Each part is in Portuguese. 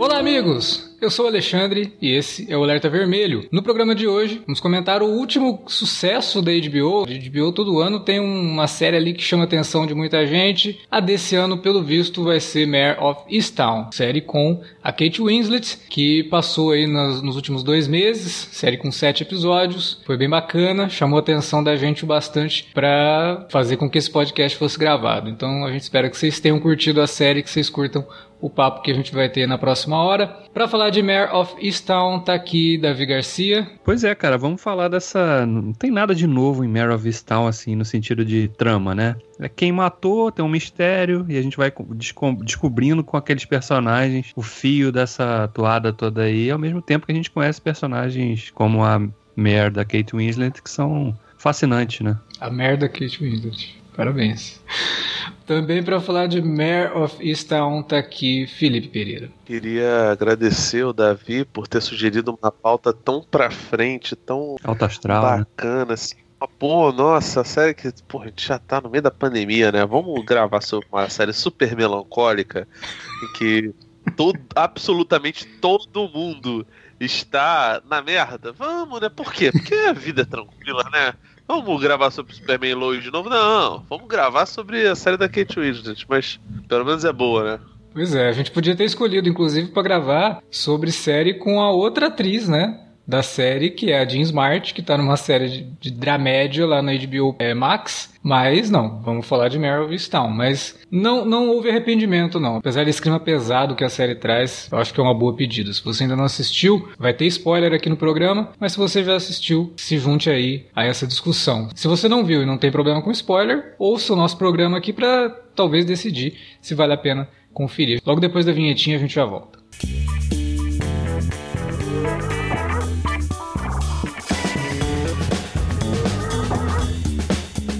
Olá, amigos! Eu sou o Alexandre e esse é o Alerta Vermelho. No programa de hoje, vamos comentar o último sucesso da HBO. A HBO todo ano tem uma série ali que chama a atenção de muita gente. A desse ano, pelo visto, vai ser Mare of Easttown, série com a Kate Winslet, que passou aí nos, nos últimos dois meses, série com sete episódios. Foi bem bacana, chamou a atenção da gente bastante para fazer com que esse podcast fosse gravado. Então a gente espera que vocês tenham curtido a série, que vocês curtam o papo que a gente vai ter na próxima hora. Para falar de Mare of Easttown, tá aqui Davi Garcia. Pois é, cara, vamos falar dessa. Não tem nada de novo em Mare of Easttown, assim, no sentido de trama, né? É quem matou, tem um mistério, e a gente vai descobrindo com aqueles personagens o fio dessa toada toda aí, ao mesmo tempo que a gente conhece personagens como a Mare da Kate Winslet, que são fascinantes, né? A merda Kate Winslet. Parabéns. Também para falar de Mayor of Easttown tá aqui Felipe Pereira. Queria agradecer o Davi por ter sugerido uma pauta tão pra frente, tão Alta astral, né? bacana, né? assim. Pô, nossa, a série que pô, a gente já tá no meio da pandemia, né? Vamos gravar sobre uma série super melancólica em que todo, absolutamente todo mundo está na merda. Vamos, né? Por quê? Porque a vida é tranquila, né? Vamos gravar sobre Superman Lois de novo? Não, vamos gravar sobre a série da Kate Winslet, mas pelo menos é boa, né? Pois é, a gente podia ter escolhido, inclusive, para gravar sobre série com a outra atriz, né? Da série, que é a Jean Smart, que tá numa série de, de dramédia lá na HBO é, Max. Mas não, vamos falar de Meryl Town. Mas não, não houve arrependimento, não. Apesar desse clima pesado que a série traz, eu acho que é uma boa pedida. Se você ainda não assistiu, vai ter spoiler aqui no programa. Mas se você já assistiu, se junte aí a essa discussão. Se você não viu e não tem problema com spoiler, ouça o nosso programa aqui para talvez decidir se vale a pena conferir. Logo depois da vinhetinha a gente já volta.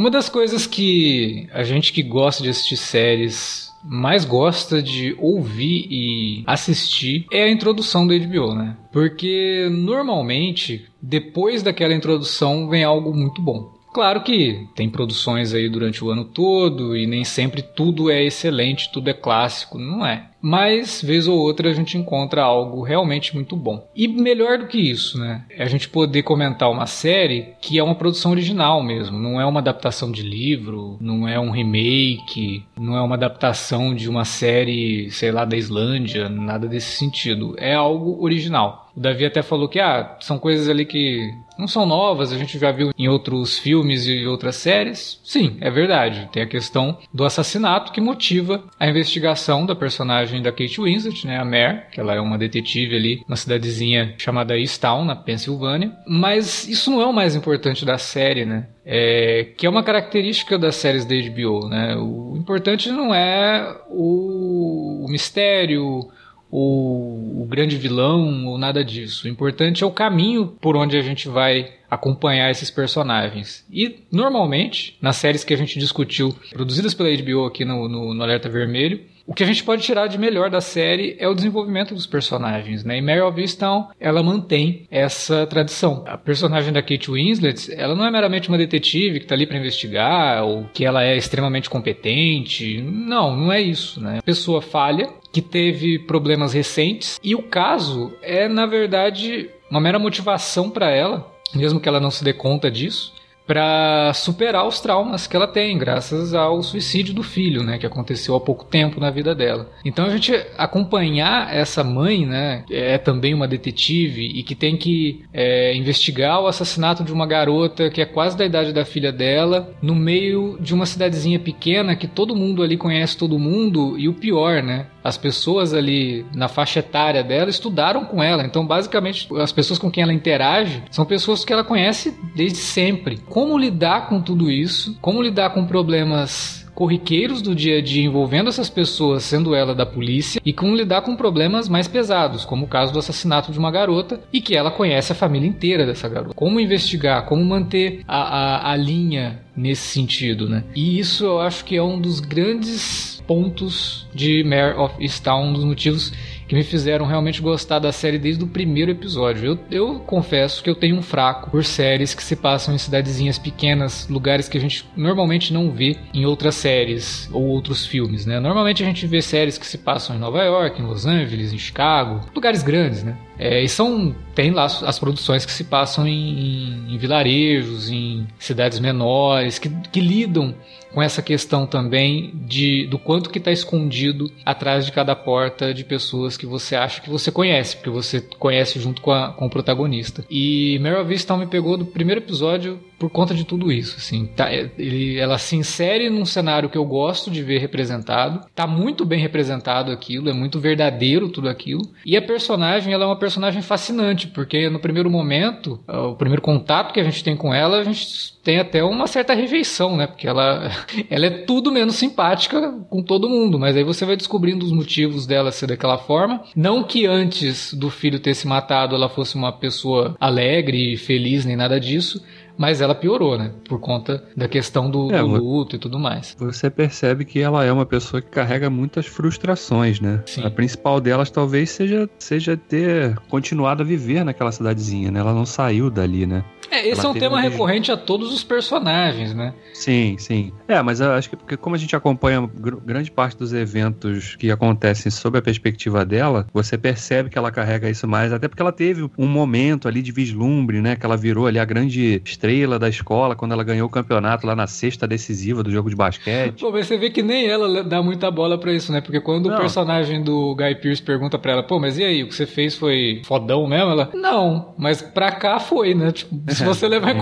Uma das coisas que a gente que gosta de assistir séries mais gosta de ouvir e assistir é a introdução da HBO, né? Porque normalmente depois daquela introdução vem algo muito bom. Claro que tem produções aí durante o ano todo e nem sempre tudo é excelente, tudo é clássico, não é. Mas, vez ou outra, a gente encontra algo realmente muito bom. E melhor do que isso, né? É a gente poder comentar uma série que é uma produção original mesmo. Não é uma adaptação de livro, não é um remake, não é uma adaptação de uma série, sei lá, da Islândia, nada desse sentido. É algo original. O Davi até falou que ah, são coisas ali que não são novas, a gente já viu em outros filmes e outras séries. Sim, é verdade. Tem a questão do assassinato que motiva a investigação da personagem da Kate Winslet, né, a Mare, que ela é uma detetive ali na cidadezinha chamada Easttown, na Pensilvânia. Mas isso não é o mais importante da série, né? É, que é uma característica das séries da HBO, né? O importante não é o, o mistério, o, grande vilão ou nada disso. O importante é o caminho por onde a gente vai acompanhar esses personagens. E, normalmente, nas séries que a gente discutiu, produzidas pela HBO aqui no, no, no Alerta Vermelho, o que a gente pode tirar de melhor da série é o desenvolvimento dos personagens, né? E Mary of Easttown, ela mantém essa tradição. A personagem da Kate Winslet, ela não é meramente uma detetive que está ali para investigar ou que ela é extremamente competente. Não, não é isso, né? A pessoa falha que teve problemas recentes e o caso é, na verdade, uma mera motivação para ela, mesmo que ela não se dê conta disso, para superar os traumas que ela tem, graças ao suicídio do filho, né, que aconteceu há pouco tempo na vida dela. Então a gente acompanhar essa mãe, né, é também uma detetive e que tem que é, investigar o assassinato de uma garota que é quase da idade da filha dela, no meio de uma cidadezinha pequena que todo mundo ali conhece todo mundo e o pior, né, as pessoas ali na faixa etária dela estudaram com ela. Então, basicamente, as pessoas com quem ela interage são pessoas que ela conhece desde sempre. Como lidar com tudo isso? Como lidar com problemas corriqueiros do dia a dia envolvendo essas pessoas, sendo ela da polícia, e como lidar com problemas mais pesados, como o caso do assassinato de uma garota, e que ela conhece a família inteira dessa garota. Como investigar, como manter a, a, a linha nesse sentido, né? E isso eu acho que é um dos grandes pontos de Mare of Easttown, um dos motivos que me fizeram realmente gostar da série desde o primeiro episódio. Eu, eu confesso que eu tenho um fraco por séries que se passam em cidadezinhas pequenas, lugares que a gente normalmente não vê em outras séries ou outros filmes, né? Normalmente a gente vê séries que se passam em Nova York, em Los Angeles, em Chicago, lugares grandes, né? É, e são tem lá as produções que se passam em, em, vilarejos, em cidades menores, que, que lidam com essa questão também de do quanto que está escondido atrás de cada porta de pessoas que você acha que você conhece, porque você conhece junto com, a, com o protagonista. E Meryl Vista me pegou do primeiro episódio por conta de tudo isso, assim. Tá, ele, ela se insere num cenário que eu gosto de ver representado. Tá muito bem representado aquilo, é muito verdadeiro tudo aquilo. E a personagem, ela é uma personagem fascinante, porque no primeiro momento, o primeiro contato que a gente tem com ela, a gente tem até uma certa rejeição, né? Porque ela, ela é tudo menos simpática com todo mundo, mas aí você vai descobrindo os motivos dela ser daquela forma. Não que antes do filho ter se matado ela fosse uma pessoa alegre e feliz, nem nada disso, mas ela piorou, né? Por conta da questão do, é, do luto e tudo mais. Você percebe que ela é uma pessoa que carrega muitas frustrações, né? Sim. A principal delas talvez seja, seja ter continuado a viver naquela cidadezinha, né? Ela não saiu dali, né? É, esse ela é um tema recorrente a todos os personagens, né? Sim, sim. É, mas eu acho que porque como a gente acompanha gr grande parte dos eventos que acontecem sob a perspectiva dela, você percebe que ela carrega isso mais, até porque ela teve um momento ali de vislumbre, né? Que ela virou ali a grande estrela da escola quando ela ganhou o campeonato lá na sexta decisiva do jogo de basquete. Pô, mas você vê que nem ela dá muita bola para isso, né? Porque quando não. o personagem do Guy Pearce pergunta pra ela, pô, mas e aí, o que você fez foi fodão mesmo? Ela, não, mas pra cá foi, né? Tipo, se você levar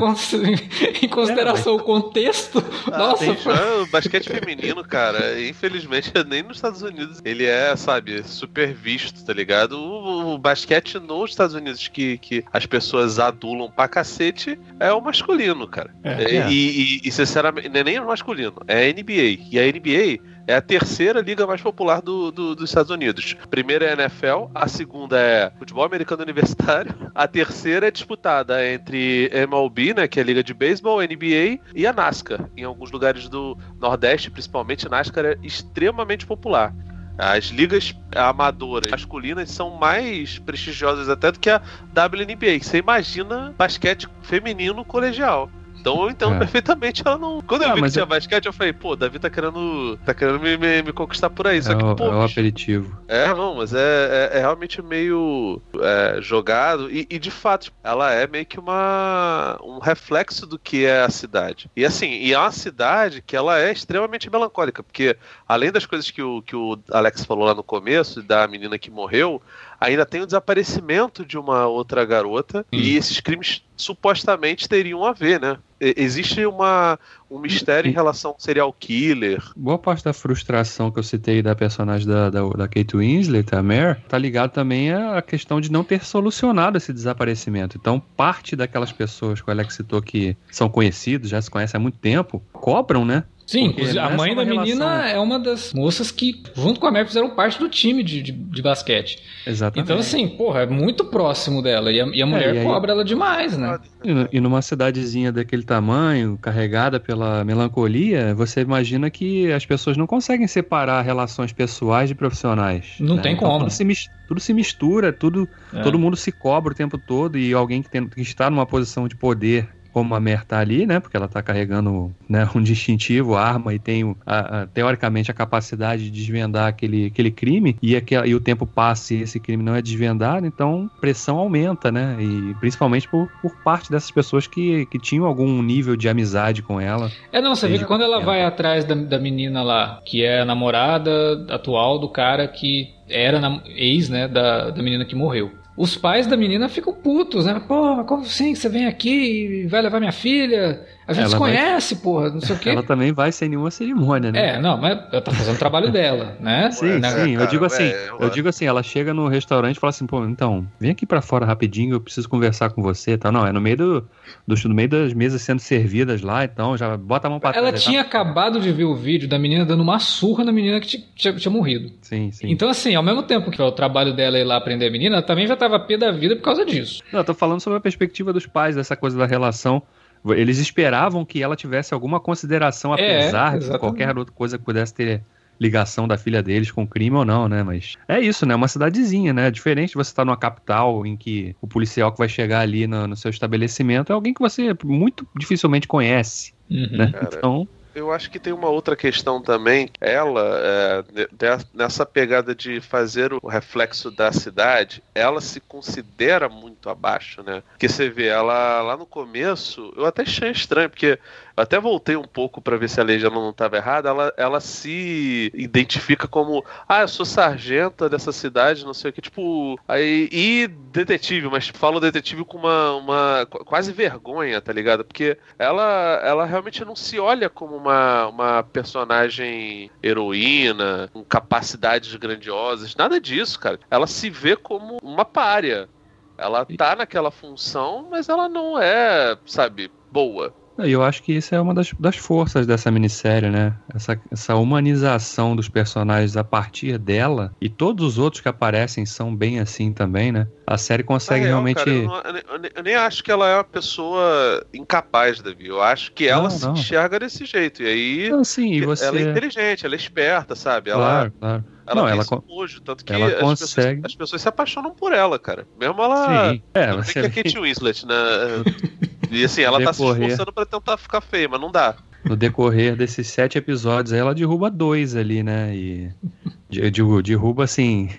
em consideração o contexto, ah, nossa. Tem, foi... o basquete feminino, cara, infelizmente nem nos Estados Unidos ele é, sabe, super visto, tá ligado? O, o basquete nos Estados Unidos que, que as pessoas adulam pra cacete é o masculino, cara. É, e, é. e, e, sinceramente, não é nem o masculino, é a NBA. E a NBA é a terceira liga mais popular do, do, dos Estados Unidos. Primeira é a NFL, a segunda é futebol americano universitário, a terceira é disputada entre MLB, né, que é a liga de beisebol, NBA e a NASCAR. Em alguns lugares do Nordeste, principalmente, NASCAR é extremamente popular. As ligas amadoras masculinas são mais prestigiosas até do que a WNBA. Você imagina basquete feminino colegial. Então entendo é. perfeitamente ela não. Quando eu ah, vi que tinha eu... basquete, eu falei, pô, Davi tá querendo. tá querendo me, me, me conquistar por aí. Só é que, o, pô. É o aperitivo. É, não, mas é, é, é realmente meio é, jogado. E, e, de fato, ela é meio que uma. um reflexo do que é a cidade. E assim, e é uma cidade que ela é extremamente melancólica, porque além das coisas que o, que o Alex falou lá no começo, da menina que morreu, ainda tem o desaparecimento de uma outra garota hum. e esses crimes supostamente teriam a ver, né? Existe uma, um mistério em relação ao serial killer. Boa parte da frustração que eu citei da personagem da, da, da Kate Winslet, a Mare, tá ligado também à questão de não ter solucionado esse desaparecimento. Então, parte daquelas pessoas que o Alex citou que são conhecidos, já se conhecem há muito tempo, cobram, né? Sim, a mãe da menina relação... é uma das moças que, junto com a Mary, fizeram parte do time de, de, de, basquete. Exatamente. Então, assim, porra, é muito próximo dela. E a, e a mulher é, e aí... cobra ela demais, né? E, numa cidadezinha daquele tamanho, carregada pela melancolia, você imagina que as pessoas não conseguem separar relações pessoais de profissionais. Não né? tem então, como. Tudo se, tudo se mistura, tudo, é. todo mundo se cobra o tempo todo e alguém que, tem, que está numa posição de poder como a Mer tá ali, né? Porque ela tá carregando né, um distintivo, arma e tem, a, a, teoricamente, a capacidade de desvendar aquele, aquele crime e, aquele, e o tempo passa e esse crime não é desvendado, então pressão aumenta, né? E principalmente por, por parte dessas pessoas que, que tinham algum nível de amizade com ela. É, não, você vê que quando ela vai atrás da, da menina lá, que é a namorada atual do cara que era ex, né, da, da menina que morreu. Os pais da menina ficam putos, né? Pô, como assim você vem aqui e vai levar minha filha? A gente ela se conhece, vai... porra, não sei o quê. Ela também vai sem nenhuma cerimônia, né? É, não, mas ela tá fazendo o trabalho dela, né? Sim, né? sim. Eu digo assim, é, eu digo assim, ela chega no restaurante e fala assim, pô, então, vem aqui para fora rapidinho, eu preciso conversar com você, tá? Não, é no meio do, do no meio das mesas sendo servidas lá, então já bota a mão pra Ela trás, tinha tá? acabado de ver o vídeo da menina dando uma surra na menina que tinha, tinha, morrido. Sim, sim. Então assim, ao mesmo tempo que é o trabalho dela ir lá aprender a menina, ela também já tava pé da vida por causa disso. Não, eu tô falando sobre a perspectiva dos pais dessa coisa da relação eles esperavam que ela tivesse alguma consideração, é, apesar é, de qualquer outra coisa que pudesse ter ligação da filha deles com crime ou não, né? Mas é isso, né? Uma cidadezinha, né? Diferente de você estar numa capital em que o policial que vai chegar ali no, no seu estabelecimento é alguém que você muito dificilmente conhece, uhum. né? Cara, então eu acho que tem uma outra questão também. Ela, é, nessa pegada de fazer o reflexo da cidade, ela se considera muito abaixo, né? Porque você vê, ela lá no começo, eu até achei estranho, porque até voltei um pouco para ver se a legenda não estava errada. Ela, ela se identifica como, ah, eu sou sargenta dessa cidade, não sei o que, tipo, aí, e detetive, mas tipo, fala o detetive com uma, uma quase vergonha, tá ligado? Porque ela, ela realmente não se olha como uma, uma personagem heroína, com capacidades grandiosas, nada disso, cara. Ela se vê como uma párea. Ela tá naquela função, mas ela não é, sabe, boa. Eu acho que isso é uma das, das forças dessa minissérie, né? Essa, essa humanização dos personagens a partir dela, e todos os outros que aparecem são bem assim também, né? A série consegue real, realmente. Cara, eu, não, eu, nem acho que ela é uma pessoa incapaz, Davi. Eu acho que ela não, se não. enxerga desse jeito. E aí. Sim, e você... Ela é inteligente, ela é esperta, sabe? Ela, claro, claro. Ela não, ela nojo, tanto que ela as, consegue... pessoas, as pessoas se apaixonam por ela, cara. Mesmo ela. Sim. É, você... que a Kate Winslet, né? E assim, ela decorrer... tá se esforçando pra tentar ficar feia, mas não dá. No decorrer desses sete episódios, ela derruba dois ali, né? E derruba assim.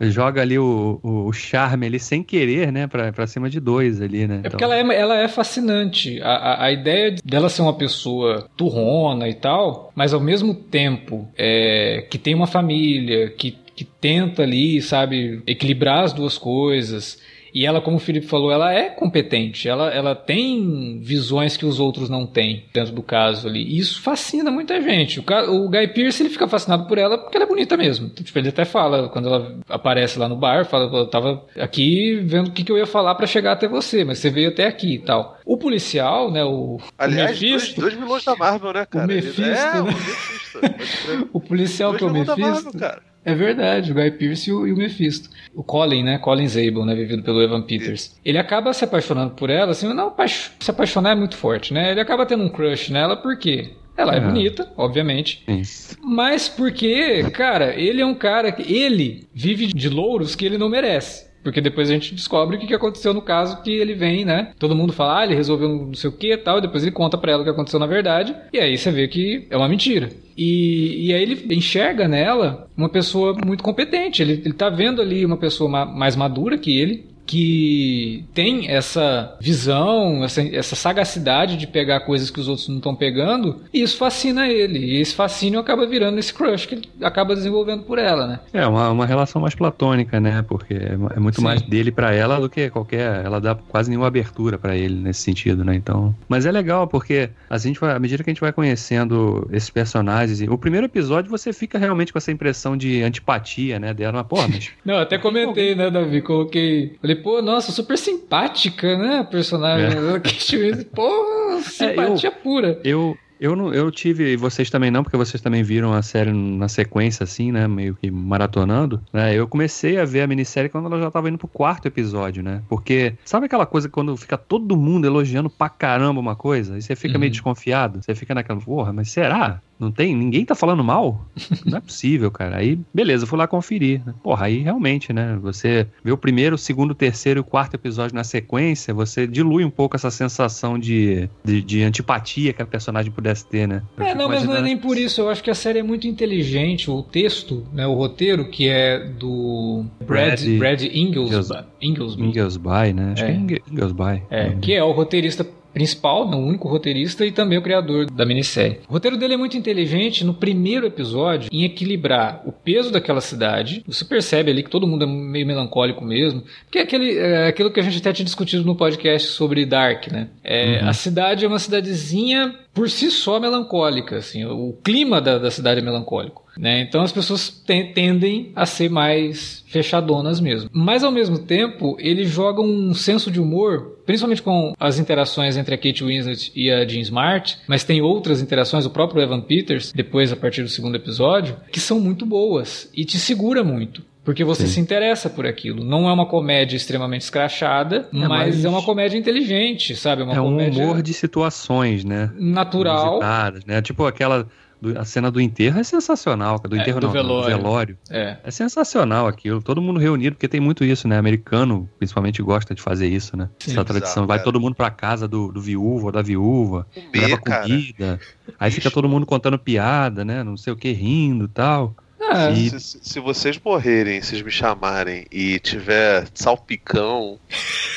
joga ali o, o, charme ali sem querer, né? Pra, pra cima de dois ali, né? É porque ela é, ela é fascinante. A, a, a, ideia dela ser uma pessoa turrona e tal, mas ao mesmo tempo é, que tem uma família, que, que tenta ali, sabe, equilibrar as duas coisas e ela, como o Felipe falou, ela é competente. Ela, ela tem visões que os outros não têm dentro do caso ali. E isso fascina muita gente. O, o Guy Pearce ele fica fascinado por ela porque ela é bonita mesmo. Tipo, ele até fala, quando ela aparece lá no bar, fala, eu tava aqui vendo o que, que eu ia falar para chegar até você, mas você veio até aqui e tal. O policial, né, o, Aliás, o Mephisto... Dois, dois vilões da Marvel, né, cara? O Mephisto, é, né? o Mephisto. o policial dois que é o Mephisto... Marvel, cara. É verdade, o Guy Pearce e o, e o Mephisto. O Colin, né? Colin Zabel, né? Vivido pelo Evan Peters. Ele acaba se apaixonando por ela, assim, não, se apaixonar é muito forte, né? Ele acaba tendo um crush nela porque ela é, é bonita, obviamente. Isso. Mas porque, cara, ele é um cara que. Ele vive de louros que ele não merece. Porque depois a gente descobre o que aconteceu no caso que ele vem, né? Todo mundo fala, ah, ele resolveu não sei o que e tal, e depois ele conta pra ela o que aconteceu na verdade, e aí você vê que é uma mentira. E, e aí ele enxerga nela uma pessoa muito competente. Ele, ele tá vendo ali uma pessoa ma mais madura que ele, que tem essa visão, essa, essa sagacidade de pegar coisas que os outros não estão pegando, e isso fascina ele. E esse fascínio acaba virando esse crush que ele acaba desenvolvendo por ela, né? É, uma, uma relação mais platônica, né? Porque é, é muito Sim. mais dele para ela do que qualquer. Ela dá quase nenhuma abertura para ele nesse sentido, né? Então. Mas é legal, porque a gente vai, à medida que a gente vai conhecendo esses personagens, o primeiro episódio você fica realmente com essa impressão de antipatia, né? Dela, mas, porra, mas. não, até comentei, né, Davi? Coloquei. Falei, pô, nossa, super simpática, né? A personagem. É. Pô, simpatia é, eu, pura. Eu, eu, não, eu tive, e vocês também não, porque vocês também viram a série na sequência, assim, né? Meio que maratonando. Né? Eu comecei a ver a minissérie quando ela já tava indo pro quarto episódio, né? Porque, sabe aquela coisa quando fica todo mundo elogiando pra caramba uma coisa? E você fica uhum. meio desconfiado? Você fica naquela, porra, mas será? Não tem? Ninguém tá falando mal? Não é possível, cara. Aí, beleza, fui lá conferir. Porra, aí realmente, né? Você vê o primeiro, o segundo, o terceiro e o quarto episódio na sequência, você dilui um pouco essa sensação de, de, de antipatia que a personagem pudesse ter, né? Eu É, não, mas não é nem por isso. Eu acho que a série é muito inteligente. O texto, né, o roteiro, que é do Brad, Brad- Brad Inglesby. Inglesby. Inglesby, né? Acho É. que é Inge- Inglesby. É, que é o roteirista principal, não, o único roteirista e também o criador da minissérie. O roteiro dele é muito inteligente no primeiro episódio em equilibrar o peso daquela cidade. Você percebe ali que todo mundo é meio melancólico mesmo, porque é aquele, é aquilo que a gente até tinha discutido no podcast sobre Dark, né? É, Uhum. A cidade é uma cidadezinha por si só melancólica, assim, o clima da, da cidade é melancólico. Né? Então as pessoas ten- tendem a ser mais fechadonas mesmo. Mas ao mesmo tempo, ele joga um senso de humor, principalmente com as interações entre a Kate Winslet e a Jean Smart, mas tem outras interações, o próprio Evan Peters, depois a partir do segundo episódio, que são muito boas e te segura muito. Porque você Sim. se interessa por aquilo. Não é uma comédia extremamente escrachada, É, mas, mas- é uma comédia inteligente, sabe? É uma É um humor de situações, né? natural. Né? Tipo aquela. do- a cena do enterro é sensacional, cara. do É, enterro do não, velório. do velório. É. É sensacional aquilo. Todo mundo reunido, porque tem muito isso, né? Americano, principalmente, gosta de fazer isso, né? Sim. Essa tradição. Exato, Vai cara. todo mundo pra casa do, do viúvo ou da viúva, leva Comer, cara. comida. Aí fica Isso. todo mundo contando piada, né? Não sei o que, rindo e tal. Ah, E- Se, se- se vocês morrerem, se vocês me chamarem e tiver salpicão,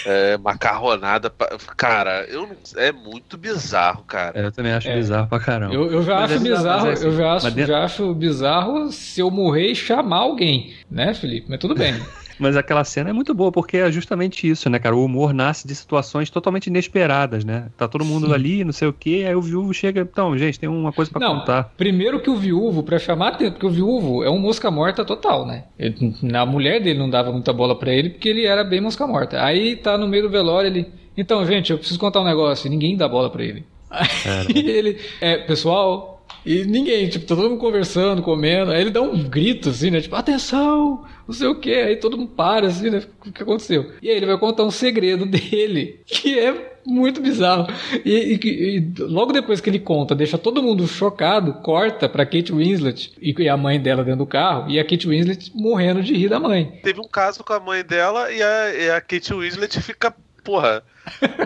é, macarronada, cara, eu, não- é muito bizarro, cara. É, eu também acho É. bizarro pra caramba. Eu, eu já Mas acho é bizarro, é assim, eu já acho, mas dentro- já acho bizarro se eu morrer e chamar alguém, né, Felipe? Mas tudo bem. Mas aquela cena é muito boa, porque é justamente isso, né, cara? O humor nasce de situações totalmente inesperadas, né? Tá todo mundo Sim. ali, não sei o quê, aí o viúvo chega. Então, gente, tem uma coisa pra Não, contar. primeiro que o viúvo, pra chamar atenção, porque o viúvo é um mosca morta total, né? Ele- a mulher dele não dava muita bola pra ele porque ele era bem mosca morta. Aí tá no meio do velório, ele. Então, gente, eu preciso contar um negócio. E ninguém dá bola pra ele. Aí ele. É, pessoal. E ninguém, tipo, tá todo mundo conversando, comendo. Aí ele dá um grito assim, né? Tipo, atenção! Não sei o que. Aí todo mundo para, assim, né? O que aconteceu? E aí ele vai contar um segredo dele, que é muito bizarro. E, e- e logo depois que ele conta, deixa todo mundo chocado, corta pra Kate Winslet e, a mãe dela dentro do carro, e a Kate Winslet morrendo de rir da mãe. Teve um caso com a mãe dela e a, e a Kate Winslet fica, porra,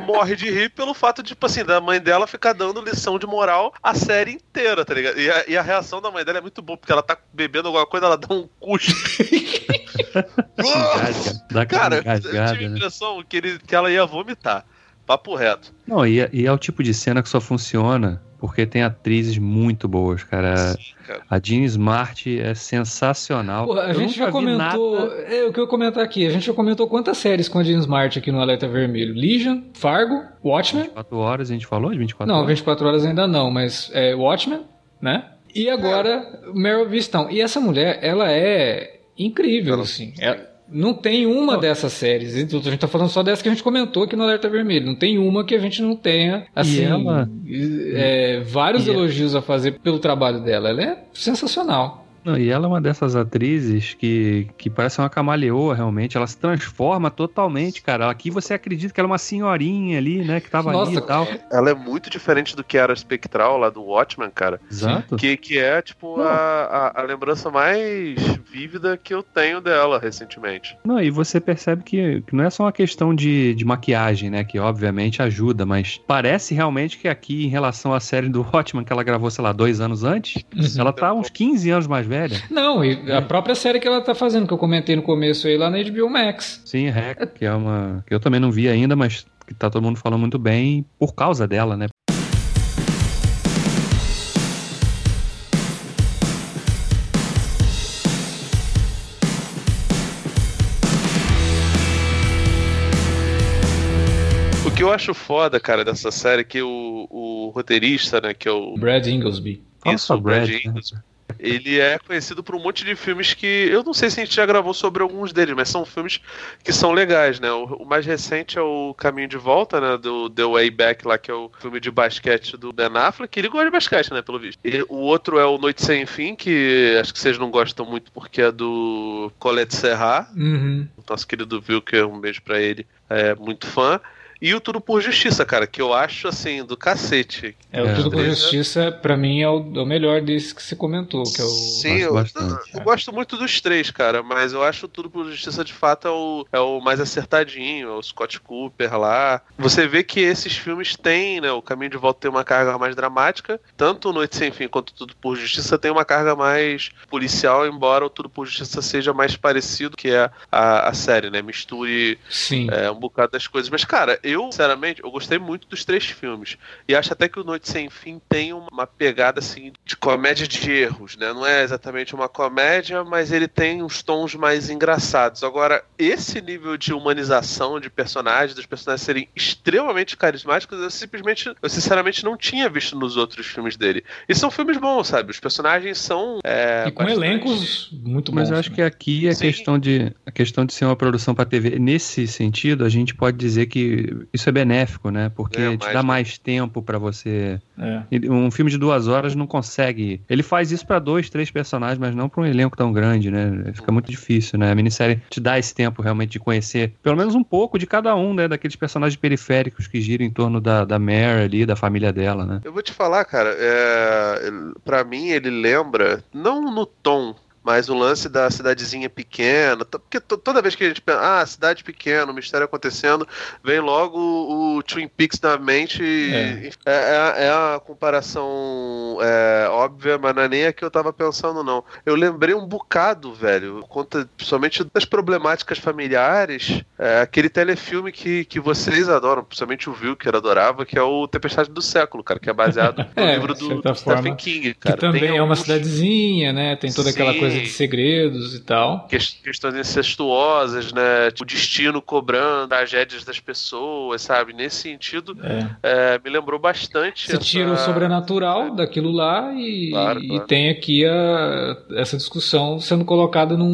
morre de rir pelo fato de, tipo assim, da mãe dela ficar dando lição de moral a série inteira, tá ligado? E a, e a reação da mãe dela é muito boa, porque ela tá bebendo alguma coisa, ela dá um cuspe. Engasga, Cara, eu tive a né? impressão que, ele, que ela ia vomitar. Papo reto. Não, e é, e é o tipo de cena que só funciona porque tem atrizes muito boas, cara. Sim, cara. A Jean Smart é sensacional. Porra, a Eu gente já comentou. nada- É o que eu ia comentar aqui. A gente já comentou quantas séries com a Jean Smart aqui no Alerta Vermelho: Legion, Fargo, Watchmen. 24 horas, a gente falou de 24 Não, horas? 24 horas ainda não, mas é Watchmen, né? E agora Meryl Vistão. E essa mulher, ela é incrível, Ela- assim. Ela- não tem uma dessas séries. A gente tá falando só dessa que a gente comentou aqui no Alerta Vermelho. Não tem uma que a gente não tenha, assim, ela- é, vários E ela- elogios a fazer pelo trabalho dela. Ela é sensacional. Não, e ela é uma dessas atrizes que, que parece uma camaleoa, realmente. Ela se transforma totalmente, cara. Aqui você acredita que ela é uma senhorinha ali, né? Que tava ali Nossa, e tal. Ela é muito diferente do que era a Spectral lá do Watchmen, cara. Exato. Que, que é, tipo, a, a, a lembrança mais vívida que eu tenho dela recentemente. Não, e você percebe que, que não é só uma questão de, de maquiagem, né? Que obviamente ajuda, mas parece realmente que aqui, em relação à série do Watchmen, que ela gravou, sei lá, dois anos antes, ela tá uns 15 anos mais velha. Não, e a própria série que ela tá fazendo, que eu comentei no começo aí lá na HBO Max. Sim, Hack, que é uma. que eu também não vi ainda, mas que tá todo mundo falando muito bem por causa dela, né? O que eu acho foda, cara, dessa série é que o, o roteirista, né, que é o Brad Inglesby. Isso, Nossa, o Brad Brad, né? Ele é conhecido por um monte de filmes que. Eu não sei se a gente já gravou sobre alguns deles, mas são filmes que são legais, né? O, o mais recente é o Caminho de Volta, né? Do The Way Back, lá, que é o filme de basquete do Ben Affleck. Ele gosta de basquete, né? Pelo visto. E o outro é o Noite Sem Fim, que acho que vocês não gostam muito porque é do Colette Serra. Uhum. O nosso querido Vilker, um beijo pra ele, é muito fã. E o Tudo por Justiça, cara, que eu acho assim, do cacete. É, o É, Tudo por. Justiça, pra mim, é o, é o melhor desse que você comentou, que é o. Sim, eu, Gosto bastante. eu gosto muito dos três, cara, mas eu acho o Tudo por Justiça de fato é o, é o mais acertadinho, é o Scott Cooper lá. Você vê que esses filmes têm, né? O Caminho de Volta tem uma carga mais dramática, tanto Noite Sem Fim quanto o Tudo por Justiça tem uma carga mais policial, embora o Tudo por Justiça seja mais parecido que é a, a série, né? Misture Sim. é, um bocado das coisas. Mas, cara, eu, sinceramente, eu gostei muito dos três filmes. E acho até que o Noite Sem Fim tem uma pegada, assim, de comédia de erros, né? Não é exatamente uma comédia, mas ele tem uns tons mais engraçados. Agora, esse nível de humanização de personagens, dos personagens serem extremamente carismáticos, eu simplesmente, eu sinceramente não tinha visto nos outros filmes dele. E são filmes bons, sabe? Os personagens são. é, e com bastante- elencos muito bons. Mas eu acho né? que aqui a Sim. questão, de, a questão de ser uma produção para TV, nesse sentido, a gente pode dizer que isso é benéfico, né? Porque É, te mais, dá né? mais tempo para você. É. Um filme de duas horas não consegue. Ele faz isso para dois, três personagens, mas não para um elenco tão grande, né? Fica muito difícil, né? A minissérie te dá esse tempo realmente de conhecer pelo menos um pouco de cada um, né? Daqueles personagens periféricos que giram em torno da, da Mare ali, da família dela, né? Eu vou te falar, cara, é, pra mim ele lembra, não no tom, mas o lance da cidadezinha pequena, porque to- toda vez que a gente pensa, ah, cidade pequena, o mistério acontecendo, vem logo o, o Twin Peaks na mente. É. É, é, é a comparação é, óbvia, mas não é nem a que eu tava pensando, não. Eu lembrei um bocado, velho, conta principalmente das problemáticas familiares, é, aquele telefilme que, que vocês adoram, principalmente o Wilker adorava, que é o Tempestade do Século, cara, que é baseado no É, livro do, do Stephen King, Que cara. também Tem é uma cidadezinha, né? Tem toda aquela Sim. De segredos e tal. ques- questões incestuosas, né? Tipo, o destino cobrando tragédias das pessoas, sabe? Nesse sentido, É. é, me lembrou bastante. Você essa- tira o sobrenatural daquilo lá e, Claro, e claro. tem aqui a- essa discussão sendo colocada num-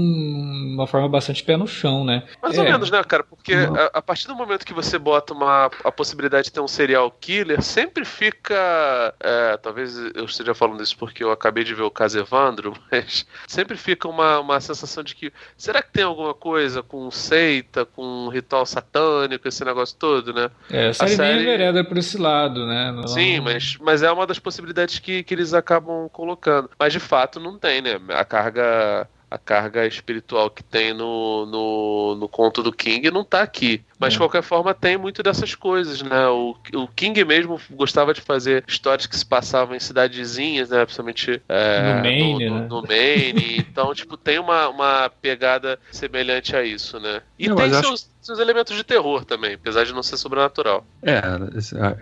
numa forma bastante pé no chão, né? Mais É. ou menos, né, cara? Porque a, a partir do momento que você bota uma, a possibilidade de ter um serial killer, sempre fica. é, talvez eu esteja falando isso porque eu acabei de ver o caso Evandro, mas sempre fica uma, uma sensação de que. Será que tem alguma coisa com seita, com ritual satânico, esse negócio todo, né? É, a série, série- nem envereda por esse lado, né? Ela Sim, não- mas, mas é uma das possibilidades que, que eles acabam colocando. Mas de fato não tem, né? A carga. A carga espiritual que tem no, no, no conto do King não tá aqui. Mas É. de qualquer forma tem muito dessas coisas, né? O, o King mesmo gostava de fazer histórias que se passavam em cidadezinhas, né? Principalmente é, No Maine, no, né? no Maine. Então, tipo, tem uma, uma pegada semelhante a isso, né? E Não, tem mas acho- seus, seus elementos de terror também, apesar de não ser sobrenatural. É,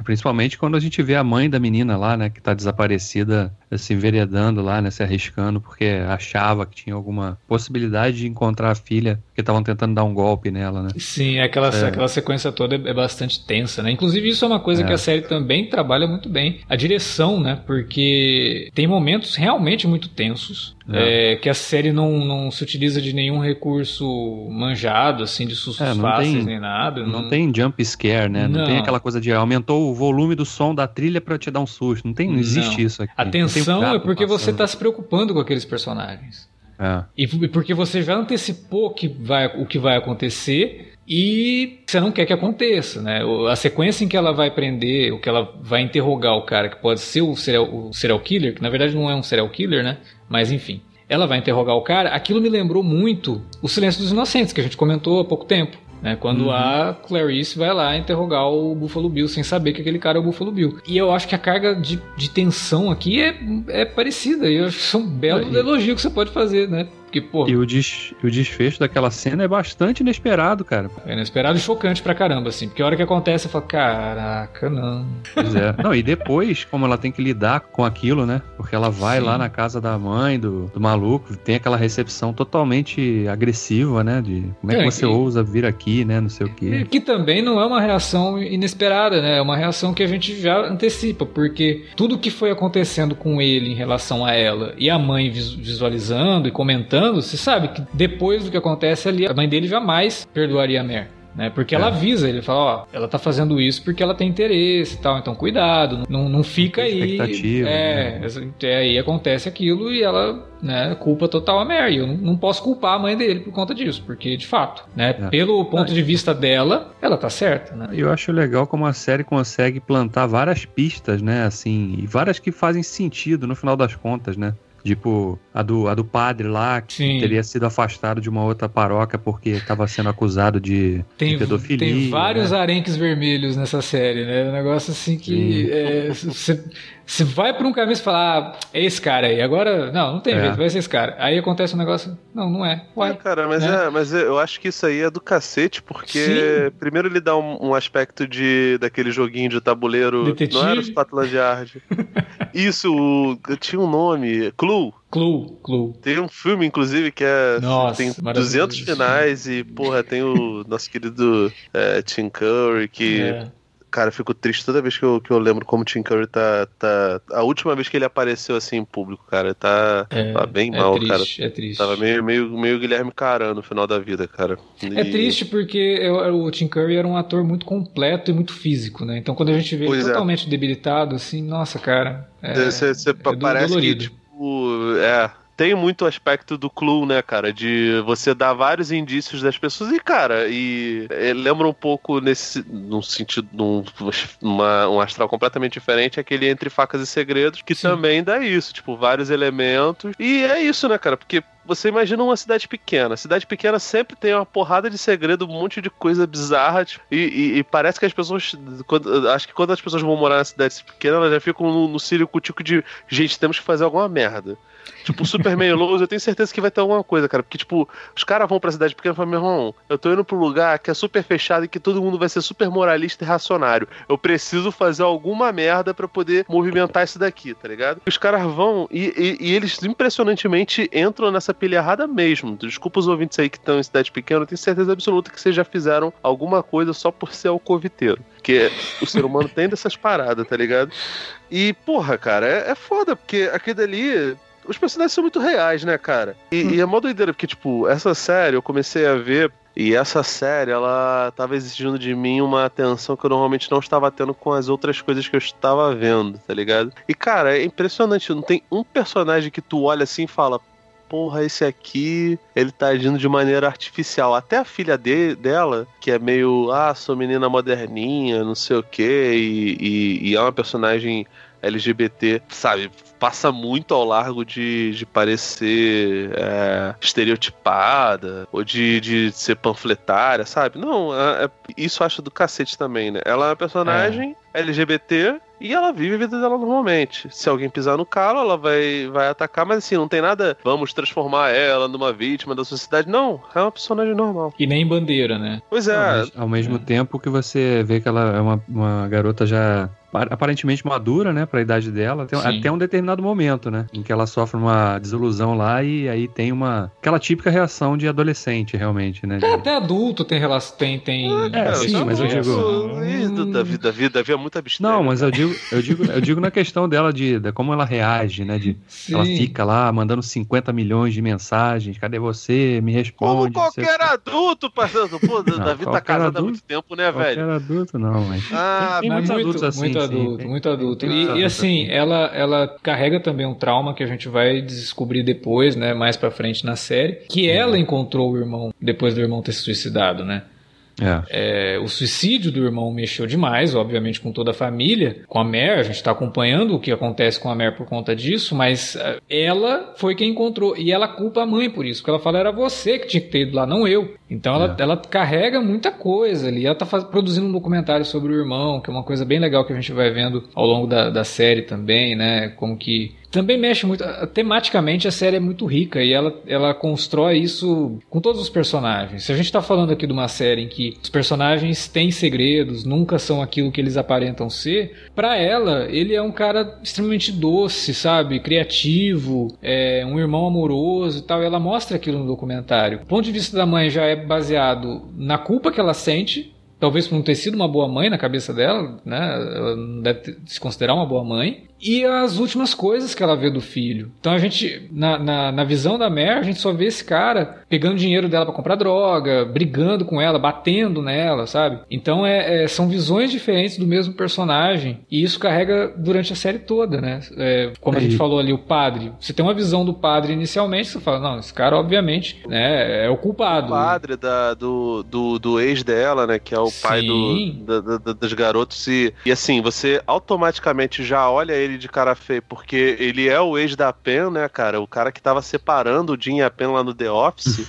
principalmente quando a gente vê a mãe da menina lá, né, que tá desaparecida, se enveredando lá, né, se arriscando, porque achava que tinha alguma possibilidade de encontrar a filha, que estavam tentando dar um golpe nela, né. Sim, aquela, É. aquela sequência toda é, é bastante tensa, né? Inclusive, isso é uma coisa É. que a série também trabalha muito bem. A direção, né? Porque tem momentos realmente muito tensos. É. é, que a série não, não se utiliza de nenhum recurso manjado, assim, de sustos É, não fáceis tem- nem nada. Não tem jump scare, né? Não, Não. tem aquela coisa de aumentou o volume do som da trilha pra te dar um susto. Não tem, não existe Não. isso aqui. A Não tensão é porque você passando. tá se preocupando com aqueles personagens. É. E e porque você já antecipou que vai, o que vai acontecer e você não quer que aconteça, né? A sequência em que ela vai prender, o que ela vai interrogar o cara, que pode ser o serial, o serial killer, que na verdade não é um serial killer, né? Mas enfim. Ela vai interrogar o cara, aquilo me lembrou muito o Silêncio dos Inocentes, que a gente comentou há pouco tempo. Né, quando Uhum. a Clarice vai lá interrogar o Buffalo Bill sem saber que aquele cara é o Buffalo Bill. E eu acho que a carga de, de tensão aqui é, é parecida. E eu acho que isso é um belo elogio que você pode fazer, né? Porque, pô, E o, des- o desfecho daquela cena é bastante inesperado, cara. É inesperado e chocante pra caramba, assim. Porque a hora que acontece, eu falo, caraca, não. Pois é. Não, e depois, como ela tem que lidar com aquilo, né? Porque ela vai Sim. lá na casa da mãe, do, do maluco, tem aquela recepção totalmente agressiva, né? De como é que É, você e- ousa vir aqui, né? Não sei o quê. que também não é uma reação inesperada, né? É uma reação que a gente já antecipa, porque tudo que foi acontecendo com ele em relação a ela e a mãe vis- visualizando e comentando, você sabe que depois do que acontece ali, a mãe dele jamais perdoaria a Mer. né? Porque ela É. avisa, ele fala, ó, ela tá fazendo isso porque ela tem interesse e tal, então cuidado, não, não fica aí. expectativa, É, né? é, aí acontece aquilo e ela, né, culpa total a Mary. Eu não, não posso culpar a mãe dele por conta disso, porque de fato, né, É. pelo ponto de vista dela, ela tá certa, né? Eu acho legal como a série consegue plantar várias pistas, né? Assim, e várias que fazem sentido no final das contas, né? Tipo, a do, a do padre lá, que Sim. teria sido afastado de uma outra paróquia porque estava sendo acusado de, Tem, de pedofilia. tem vários né? arenques vermelhos nessa série, né? Um negócio assim que é, você vai pra um caminho e fala, ah, é esse cara aí. Agora, não, não tem É. jeito, vai ser esse cara. Aí acontece um negócio, não, não é. É, Uai. cara, mas, né? é, mas é- eu acho que isso aí é do cacete, porque Sim. primeiro ele dá um, um aspecto de daquele joguinho de tabuleiro. Detetive? Não era o Scotland Yard. isso, tinha um nome, Clue. Clue, Clue. Tem um filme, inclusive, que é. Nossa, tem maravilhoso 200 finais e, porra, tem o nosso querido é, Tim Curry, que. É. Cara, eu fico triste toda vez que eu, que eu lembro como o Tim Curry tá, tá. A última vez que ele apareceu assim em público, cara, tá, É, tá bem é mal, cara. triste, É triste. Tava meio, meio, meio Guilherme Caran no final da vida, cara. É E- triste porque eu- o Tim Curry era um ator muito completo e muito físico, né? Então quando a gente vê ele Pois é. totalmente debilitado, assim, nossa, cara. É, Você, você é parece dolorido. que, tipo, é. Tem muito aspecto do Clue, né, cara? De você dar vários indícios das pessoas. E, cara, e é, lembra um pouco nesse. num sentido. num uma- um astral completamente diferente, aquele Entre Facas e Segredos, que Sim. também dá isso, tipo, vários elementos. E é isso, né, cara? Porque você imagina uma cidade pequena. Cidade pequena sempre tem uma porrada de segredo, um monte de coisa bizarra. tipo, e, e- e parece que as pessoas. quando- acho que quando as pessoas vão morar na cidade pequena, elas já ficam no, no circo-tico de gente, temos que fazer alguma merda. Tipo, Superman Lowe's, eu tenho certeza que vai ter alguma coisa, cara. Porque, tipo, os caras vão pra cidade pequena e falam, meu irmão, eu tô indo pro lugar que é super fechado e que todo mundo vai ser super moralista e racionário. Eu preciso fazer alguma merda pra poder movimentar isso daqui, tá ligado? Os caras vão e, e- e eles impressionantemente entram nessa pilha errada mesmo. Desculpa os ouvintes aí que estão em cidade pequena, eu tenho certeza absoluta que vocês já fizeram alguma coisa só por ser alcoviteiro. Porque o ser humano tem dessas paradas, tá ligado? E, porra, cara, é, é foda, porque aquele dali. Os personagens são muito reais, né, cara? E, e é mó doideira, porque, tipo, essa série eu comecei a ver. E essa série, ela tava exigindo de mim uma atenção que eu normalmente não estava tendo com as outras coisas que eu estava vendo, tá ligado? E, cara, é impressionante. Não tem um personagem que tu olha assim e fala. Porra, esse aqui, ele tá agindo de maneira artificial. Até a filha de, dela, que é meio, ah, sou menina moderninha, não sei o quê, e, e- e é uma personagem LGBT, sabe? Passa muito ao largo de, de parecer é, estereotipada ou de, de ser panfletária, sabe? Não, é- é- isso acho do cacete também, né? Ela é uma personagem LGBT e ela vive a vida dela normalmente. Se alguém pisar no calo, ela vai, vai atacar, mas assim, não tem nada, vamos transformar ela numa vítima da sociedade. Não, é uma personagem normal. E nem bandeira, né? Pois é, Não, ao mesmo tempo que você vê que ela é uma, uma garota já aparentemente madura, né, pra idade dela, tem- até um determinado momento, né, em que ela sofre uma desilusão lá e aí tem uma aquela típica reação de adolescente, realmente, né? de- É, Até adulto tem relação. Tem, tem É, sim, mas eu digo- do- Davi, Davi, Davi é muito abstrato. Não, mas eu digo, eu digo, eu digo na questão dela de, de como ela reage, né, de Sim. ela fica lá mandando 50 milhões de mensagens, cadê você? Me Como responde. não sei o qualquer quê. adulto, parceiro. Pô, Davi tá qualquer casado há muito tempo, né, Qualquer velho? adulto não, mas Ah, tem Mas muitos muito, adultos assim, muito. Adulto, muito adulto. E, e assim, ela, ela carrega também um trauma que a gente vai descobrir depois, né, mais pra frente na série, que ela encontrou o irmão depois do irmão ter se suicidado, né? É. É, o suicídio do irmão mexeu demais, obviamente, com toda a família, com a Mer. A gente está acompanhando o que acontece com a Mer por conta disso, mas é, ela foi quem encontrou. E ela culpa a mãe por isso, porque ela fala era você que tinha que ter ido lá, não eu. Então ela, É. ela carrega muita coisa ali. Ela tá faz- produzindo um documentário sobre o irmão, que é uma coisa bem legal que a gente vai vendo ao longo da, da série também, né? Como que também mexe muito. Tematicamente a série é muito rica e ela, ela constrói isso com todos os personagens. Se a gente tá falando aqui de uma série em que os personagens têm segredos, nunca são aquilo que eles aparentam ser, pra ela, ele é um cara extremamente doce, sabe? Criativo, é um irmão amoroso e tal. E ela mostra aquilo no documentário. O ponto de vista da mãe já é baseado na culpa que ela sente Talvez por não ter sido uma boa mãe na cabeça dela, né? Ela não deve se considerar uma boa mãe. E as últimas coisas que ela vê do filho. Então a gente, na, na, na visão da Mare, a gente só vê esse cara pegando dinheiro dela para comprar droga, brigando com ela, batendo nela, sabe? Então é, é, são visões diferentes do mesmo personagem e isso carrega durante a série toda, né? É, como a gente falou ali, o padre. Você tem uma visão do padre inicialmente, você fala, não, esse cara obviamente né, é o culpado. O padre da, do, do, do ex dela, né? Que é o Sim. pai do, da, da, dos garotos e, e assim, você automaticamente já olha ele de cara feia, porque ele é o ex da Pen, né, cara? O cara que tava separando o Jim e a Pen lá no The Office.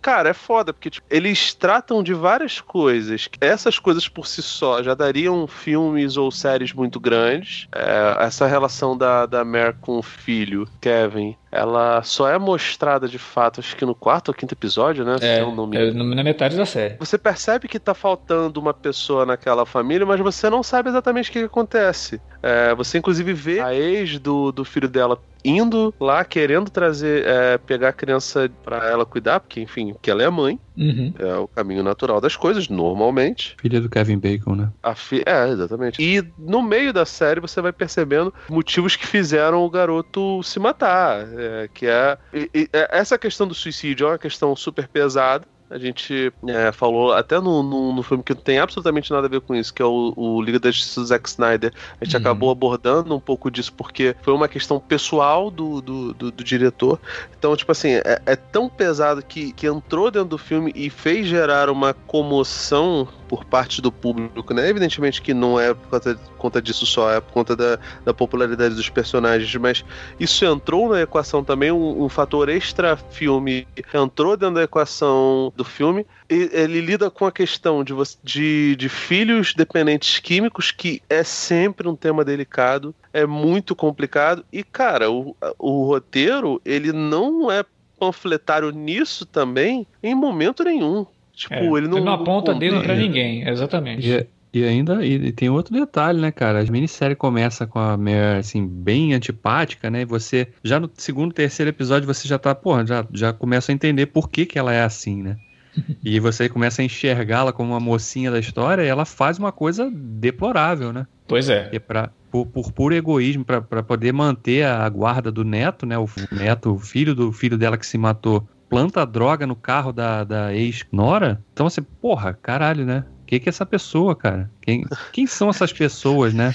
Cara, é foda, porque tipo, eles tratam de várias coisas. Essas coisas por si só já dariam filmes ou séries muito grandes. É, essa relação da, da Mare com o filho, Kevin, ela só é mostrada de fato, acho que no quarto ou quinto episódio, né? É, é na metade da série. Você percebe que tá faltando uma pessoa naquela família, mas você não sabe exatamente o que, que acontece. É, você inclusive vê a ex do, do filho dela indo lá querendo trazer, é, pegar a criança para ela cuidar, porque enfim, que ela é mãe, uhum. é o caminho natural das coisas, normalmente. Filha do Kevin Bacon, né? A fi é, exatamente. E no meio da série você vai percebendo motivos que fizeram o garoto se matar, é, que é, e, e, é, essa questão do suicídio é uma questão super pesada. A gente é, falou até no, no, no, filme que não tem absolutamente nada a ver com isso, que é o, o Liga da Justiça do Zack Snyder. A gente uhum. acabou abordando um pouco disso porque foi uma questão pessoal do, do, do, do diretor. Então, tipo assim, é, é, tão pesado que, que entrou dentro do filme e fez gerar uma comoção por parte do público, né? Evidentemente que não é por conta, conta disso só, é por conta da, da, popularidade dos personagens, mas isso entrou na equação também, um, um fator extra filme entrou dentro da equação do filme. E, ele lida com a questão de, de, de filhos dependentes químicos, que é sempre um tema delicado, é muito complicado. E, cara, o, o roteiro, ele não é panfletário nisso também em momento nenhum. Tipo, é, ele não. Ele não aponta dedo pra ninguém, exatamente. E, e ainda e, tem outro detalhe, né, cara? A minissérie começa com a Mare, assim, bem antipática, né? E você, já no segundo, terceiro episódio, você já tá, porra, já, já começa a entender por que, que ela é assim, né? e você começa a enxergá-la como uma mocinha da história e ela faz uma coisa deplorável, né? Pois é. E pra, por, por puro egoísmo, para poder manter a guarda do neto, né? O neto, o filho do filho dela que se matou, planta droga no carro da, da ex-nora. Então você, porra, caralho, né? que, que é essa pessoa, cara? Quem, quem são essas pessoas, né?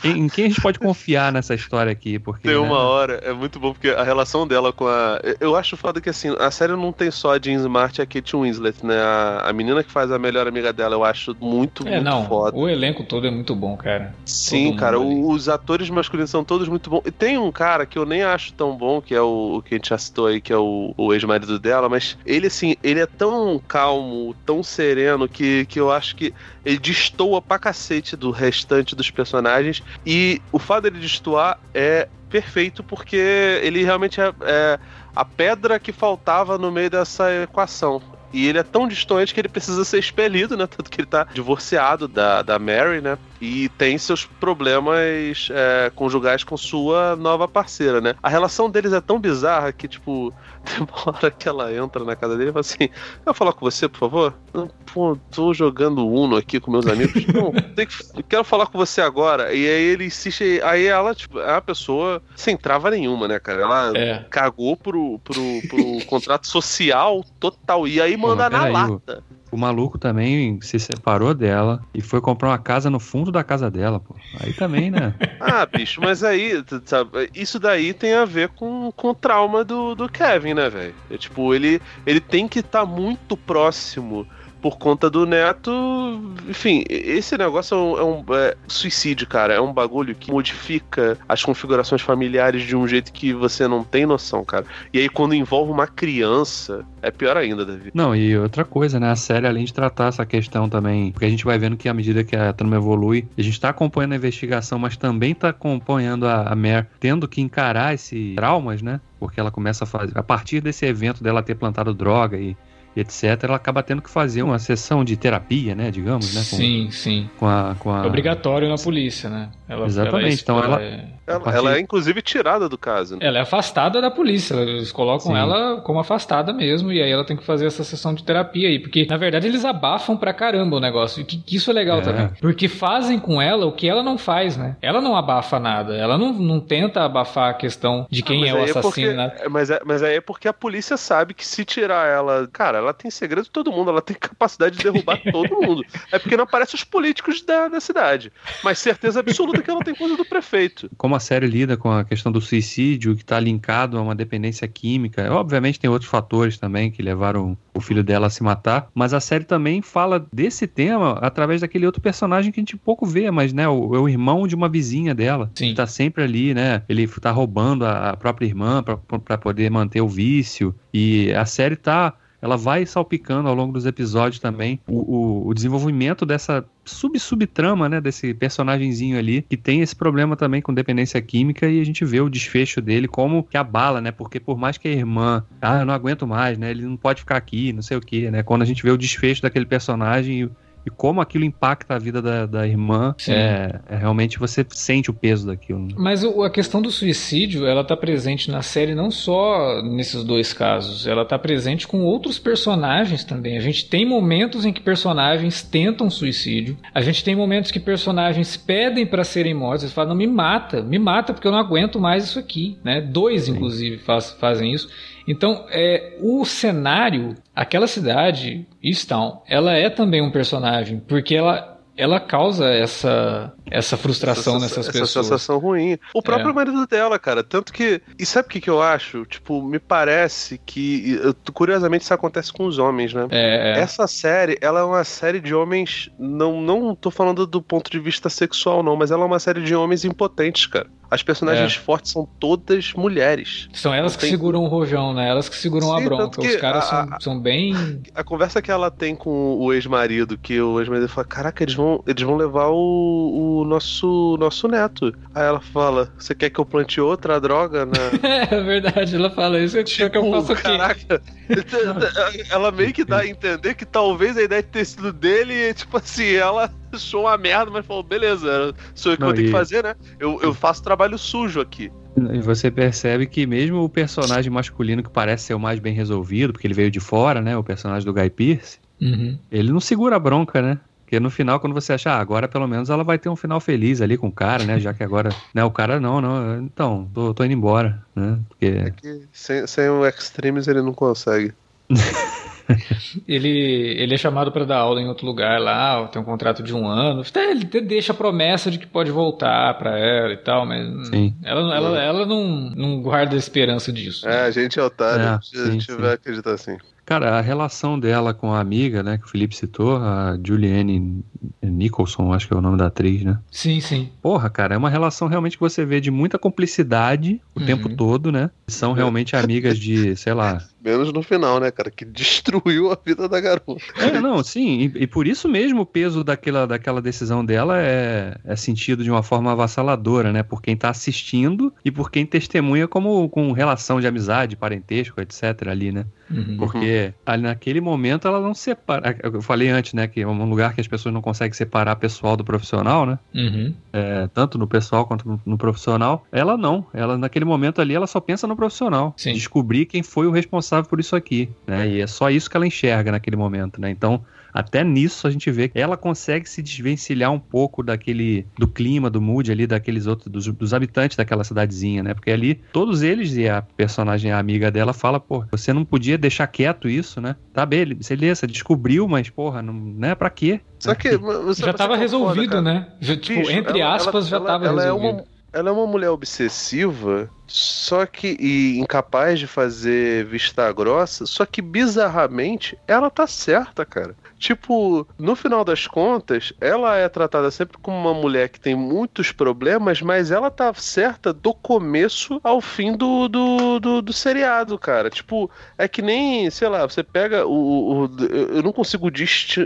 Quem, em quem a gente pode confiar nessa história aqui? Porque, tem uma né? hora, é muito bom, porque a relação dela com a. Eu acho foda que assim, a série não tem só a Jean Smart e a Kate Winslet, né? A, a menina que faz a melhor amiga dela, eu acho muito, é, muito não, foda. O elenco todo é muito bom, cara. Sim, cara. Os atores masculinos são todos muito bons. E tem um cara que eu nem acho tão bom, que é o, o que a gente já citou aí, que é o, o ex-marido dela, mas ele, assim, ele é tão calmo, tão sereno, que, que eu acho acho que ele destoa pra cacete do restante dos personagens. E o fato dele destoar é perfeito porque ele realmente é, é a pedra que faltava no meio dessa equação. E ele é tão distante que ele precisa ser expelido, né? Tanto que ele tá divorciado da, da Mary, né? E tem seus problemas é, conjugais com sua nova parceira, né? A relação deles é tão bizarra que, tipo, tem uma hora que ela entra na casa dele e fala assim: Eu falar com você, por favor? Pô, tô jogando Uno aqui com meus amigos. Não, que, quero falar com você agora. E aí ele insiste. Aí ela, tipo, é uma pessoa sem trava nenhuma, né, cara? Ela é. cagou pro, pro, pro contrato social total. E aí manda na lata. O maluco também se separou dela e foi comprar uma casa no fundo da casa dela, pô. Aí também, né? ah, bicho, mas aí, sabe, isso daí tem a ver com, com o trauma do, do Kevin, né, velho? É, tipo, ele, ele tem que estar tá muito próximo por conta do neto. Enfim, esse negócio é um, é um é, suicídio, cara. É um bagulho que modifica as configurações familiares de um jeito que você não tem noção, cara. E aí, quando envolve uma criança, é pior ainda, Davi. Não, e outra coisa, né? A série, além de tratar essa questão também, porque a gente vai vendo que à medida que a trama evolui, a gente tá acompanhando a investigação, mas também tá acompanhando a, a Mare tendo que encarar esses traumas, né? Porque ela começa a fazer. A partir desse evento dela ter plantado droga e etc., ela acaba tendo que fazer uma sessão de terapia, né, digamos, né? Com, sim, sim. Com a, com a... É obrigatório na polícia, né? Ela, Exatamente, ela é, então ela... É... Ela, partir... ela, é inclusive tirada do caso. Né? Ela é afastada da polícia, eles colocam sim. ela como afastada mesmo, e aí ela tem que fazer essa sessão de terapia aí, porque na verdade eles abafam pra caramba o negócio, e que, que isso é legal é. também, porque fazem com ela o que ela não faz, né? Ela não abafa nada, ela não, não tenta abafar a questão de quem ah, é o assassino. É porque, mas, é, mas aí é porque a polícia sabe que se tirar ela, cara, ela tem segredo de todo mundo, ela tem capacidade de derrubar todo mundo. É porque não aparecem os políticos da, da cidade. Mas certeza absoluta que ela tem coisa do prefeito. Como a série lida com a questão do suicídio, que está linkado a uma dependência química, obviamente tem outros fatores também que levaram o filho dela a se matar, mas a série também fala desse tema através daquele outro personagem que a gente pouco vê, mas né, o, é o irmão de uma vizinha dela, Sim. que tá sempre ali, né? Ele tá roubando a, a própria irmã para poder manter o vício. E a série tá ela vai salpicando ao longo dos episódios também o, o, o desenvolvimento dessa sub-subtrama, né, desse personagemzinho ali, que tem esse problema também com dependência química e a gente vê o desfecho dele como que abala, né, porque por mais que a irmã, ah, eu não aguento mais, né, ele não pode ficar aqui, não sei o que, né, quando a gente vê o desfecho daquele personagem e como aquilo impacta a vida da, da irmã, é, é, realmente você sente o peso daquilo. Né? Mas o, a questão do suicídio, ela tá presente na série não só nesses dois casos, ela tá presente com outros personagens também. A gente tem momentos em que personagens tentam suicídio, a gente tem momentos que personagens pedem para serem mortos, eles falam, não, me mata, me mata porque eu não aguento mais isso aqui, né? Dois, Sim. inclusive, faz, fazem isso. Então, é, o cenário, aquela cidade, Easttown, ela é também um personagem, porque ela ela causa essa essa frustração essa, nessas essa pessoas. Essa sensação ruim. O próprio é. marido dela, cara. Tanto que. E sabe o que, que eu acho? Tipo, me parece que. Curiosamente, isso acontece com os homens, né? É, é. Essa série, ela é uma série de homens. Não, não tô falando do ponto de vista sexual, não, mas ela é uma série de homens impotentes, cara. As personagens é. fortes são todas mulheres. São elas que tem... seguram o rojão, né? Elas que seguram Sim, a bronca. Os caras a, são, são bem. A conversa que ela tem com o ex-marido, que o ex-marido fala: Caraca, eles vão, eles vão levar o, o nosso, nosso neto. Aí ela fala: Você quer que eu plante outra droga? Na... é verdade, ela fala isso. Tipo, que eu tipo, faço o Caraca. ela meio que dá a entender que talvez a ideia de ter sido dele, tipo assim, ela achou uma merda, mas falou, beleza, sou eu que Não, vou ter e... que fazer, né? Eu, eu faço trabalho sujo aqui. E você percebe que mesmo o personagem masculino que parece ser o mais bem resolvido, porque ele veio de fora, né? O personagem do Guy Pearce, uhum. ele não segura a bronca, né? Porque no final, quando você acha, ah, agora pelo menos ela vai ter um final feliz ali com o cara, né? Já que agora, né, o cara não, não, então, tô, tô indo embora, né? Porque... É que sem, sem o Extremes ele não consegue. ele, ele é chamado para dar aula em outro lugar lá, tem um contrato de um ano. Até ele deixa a promessa de que pode voltar para ela e tal, mas sim. ela, ela, ela não, não guarda esperança disso. É, a gente é otário, é, a gente sim, vai sim. acreditar assim. Cara, a relação dela com a amiga, né, que o Felipe citou, a Julianne Nicholson, acho que é o nome da atriz, né? Sim, sim. Porra, cara, é uma relação realmente que você vê de muita cumplicidade o uhum. tempo todo, né? São realmente amigas de, sei lá, Menos no final, né, cara? Que destruiu a vida da garota. É, não, sim. E, e, por isso mesmo o peso daquela, daquela decisão dela é, é sentido de uma forma avassaladora, né? Por quem tá assistindo e por quem testemunha como com relação de amizade, parentesco, etc. ali, né? Uhum. Porque ali naquele momento ela não separa. Eu falei antes, né? Que é um lugar que as pessoas não conseguem separar pessoal do profissional, né? Uhum. É, tanto no pessoal quanto no, no, profissional. Ela não. Ela, naquele momento ali, ela só pensa no profissional. Sim. Descobrir quem foi o responsável responsável por isso aqui, né? E é só isso que ela enxerga naquele momento, né? Então, até nisso a gente vê que ela consegue se desvencilhar um pouco daquele do clima, do mood ali daqueles outros dos, dos, habitantes daquela cidadezinha, né? Porque ali todos eles e a personagem a amiga dela fala, pô, você não podia deixar quieto isso, né? Tá beleza, descobriu, mas porra, não, né? Para quê? Só que você, já tava resolvido, foda, né? Já, tipo, Bicho, entre ela, aspas, ela, já tava ela, resolvido. Ela é uma ela é uma mulher obsessiva, só que e incapaz de fazer vista grossa, só que bizarramente ela tá certa, cara. Tipo, no final das contas, ela é tratada sempre como uma mulher que tem muitos problemas, mas ela tá certa do começo ao fim do, do, do, do seriado, cara. Tipo, é que nem, sei lá, você pega o. o eu não consigo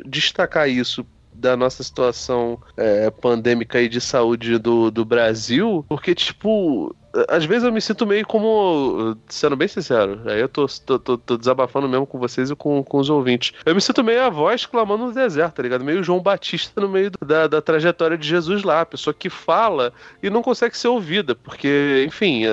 destacar isso da nossa situação é, pandêmica e de saúde do, do Brasil, porque, tipo, às vezes eu me sinto meio como. Sendo bem sincero, aí eu tô, tô, tô, tô desabafando mesmo com vocês e com, com os ouvintes. Eu me sinto meio a voz clamando no deserto, tá ligado? Meio João Batista no meio da, da trajetória de Jesus lá. A pessoa que fala e não consegue ser ouvida, porque, enfim,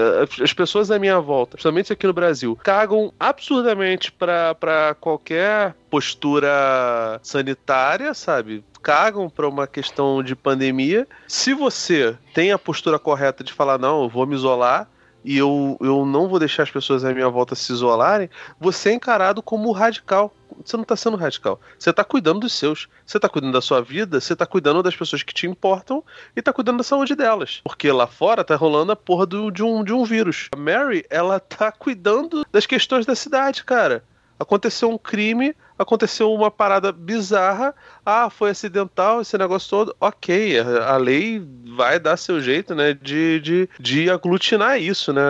as pessoas à minha volta, principalmente aqui no Brasil, cagam absurdamente para qualquer postura sanitária, sabe? Cagam para uma questão de pandemia. Se você tem a postura correta de falar, não, eu vou me isolar, e eu, eu não vou deixar as pessoas à minha volta se isolarem, você é encarado como radical. Você não está sendo radical. Você está cuidando dos seus. Você está cuidando da sua vida, você está cuidando das pessoas que te importam e está cuidando da saúde delas. Porque lá fora tá rolando a porra do, de, um, de um vírus. A Mary, ela tá cuidando das questões da cidade, cara. Aconteceu um crime, aconteceu uma parada bizarra, ah, foi acidental, esse negócio todo, ok, a, lei vai dar seu jeito, né, de, de, de aglutinar isso, né,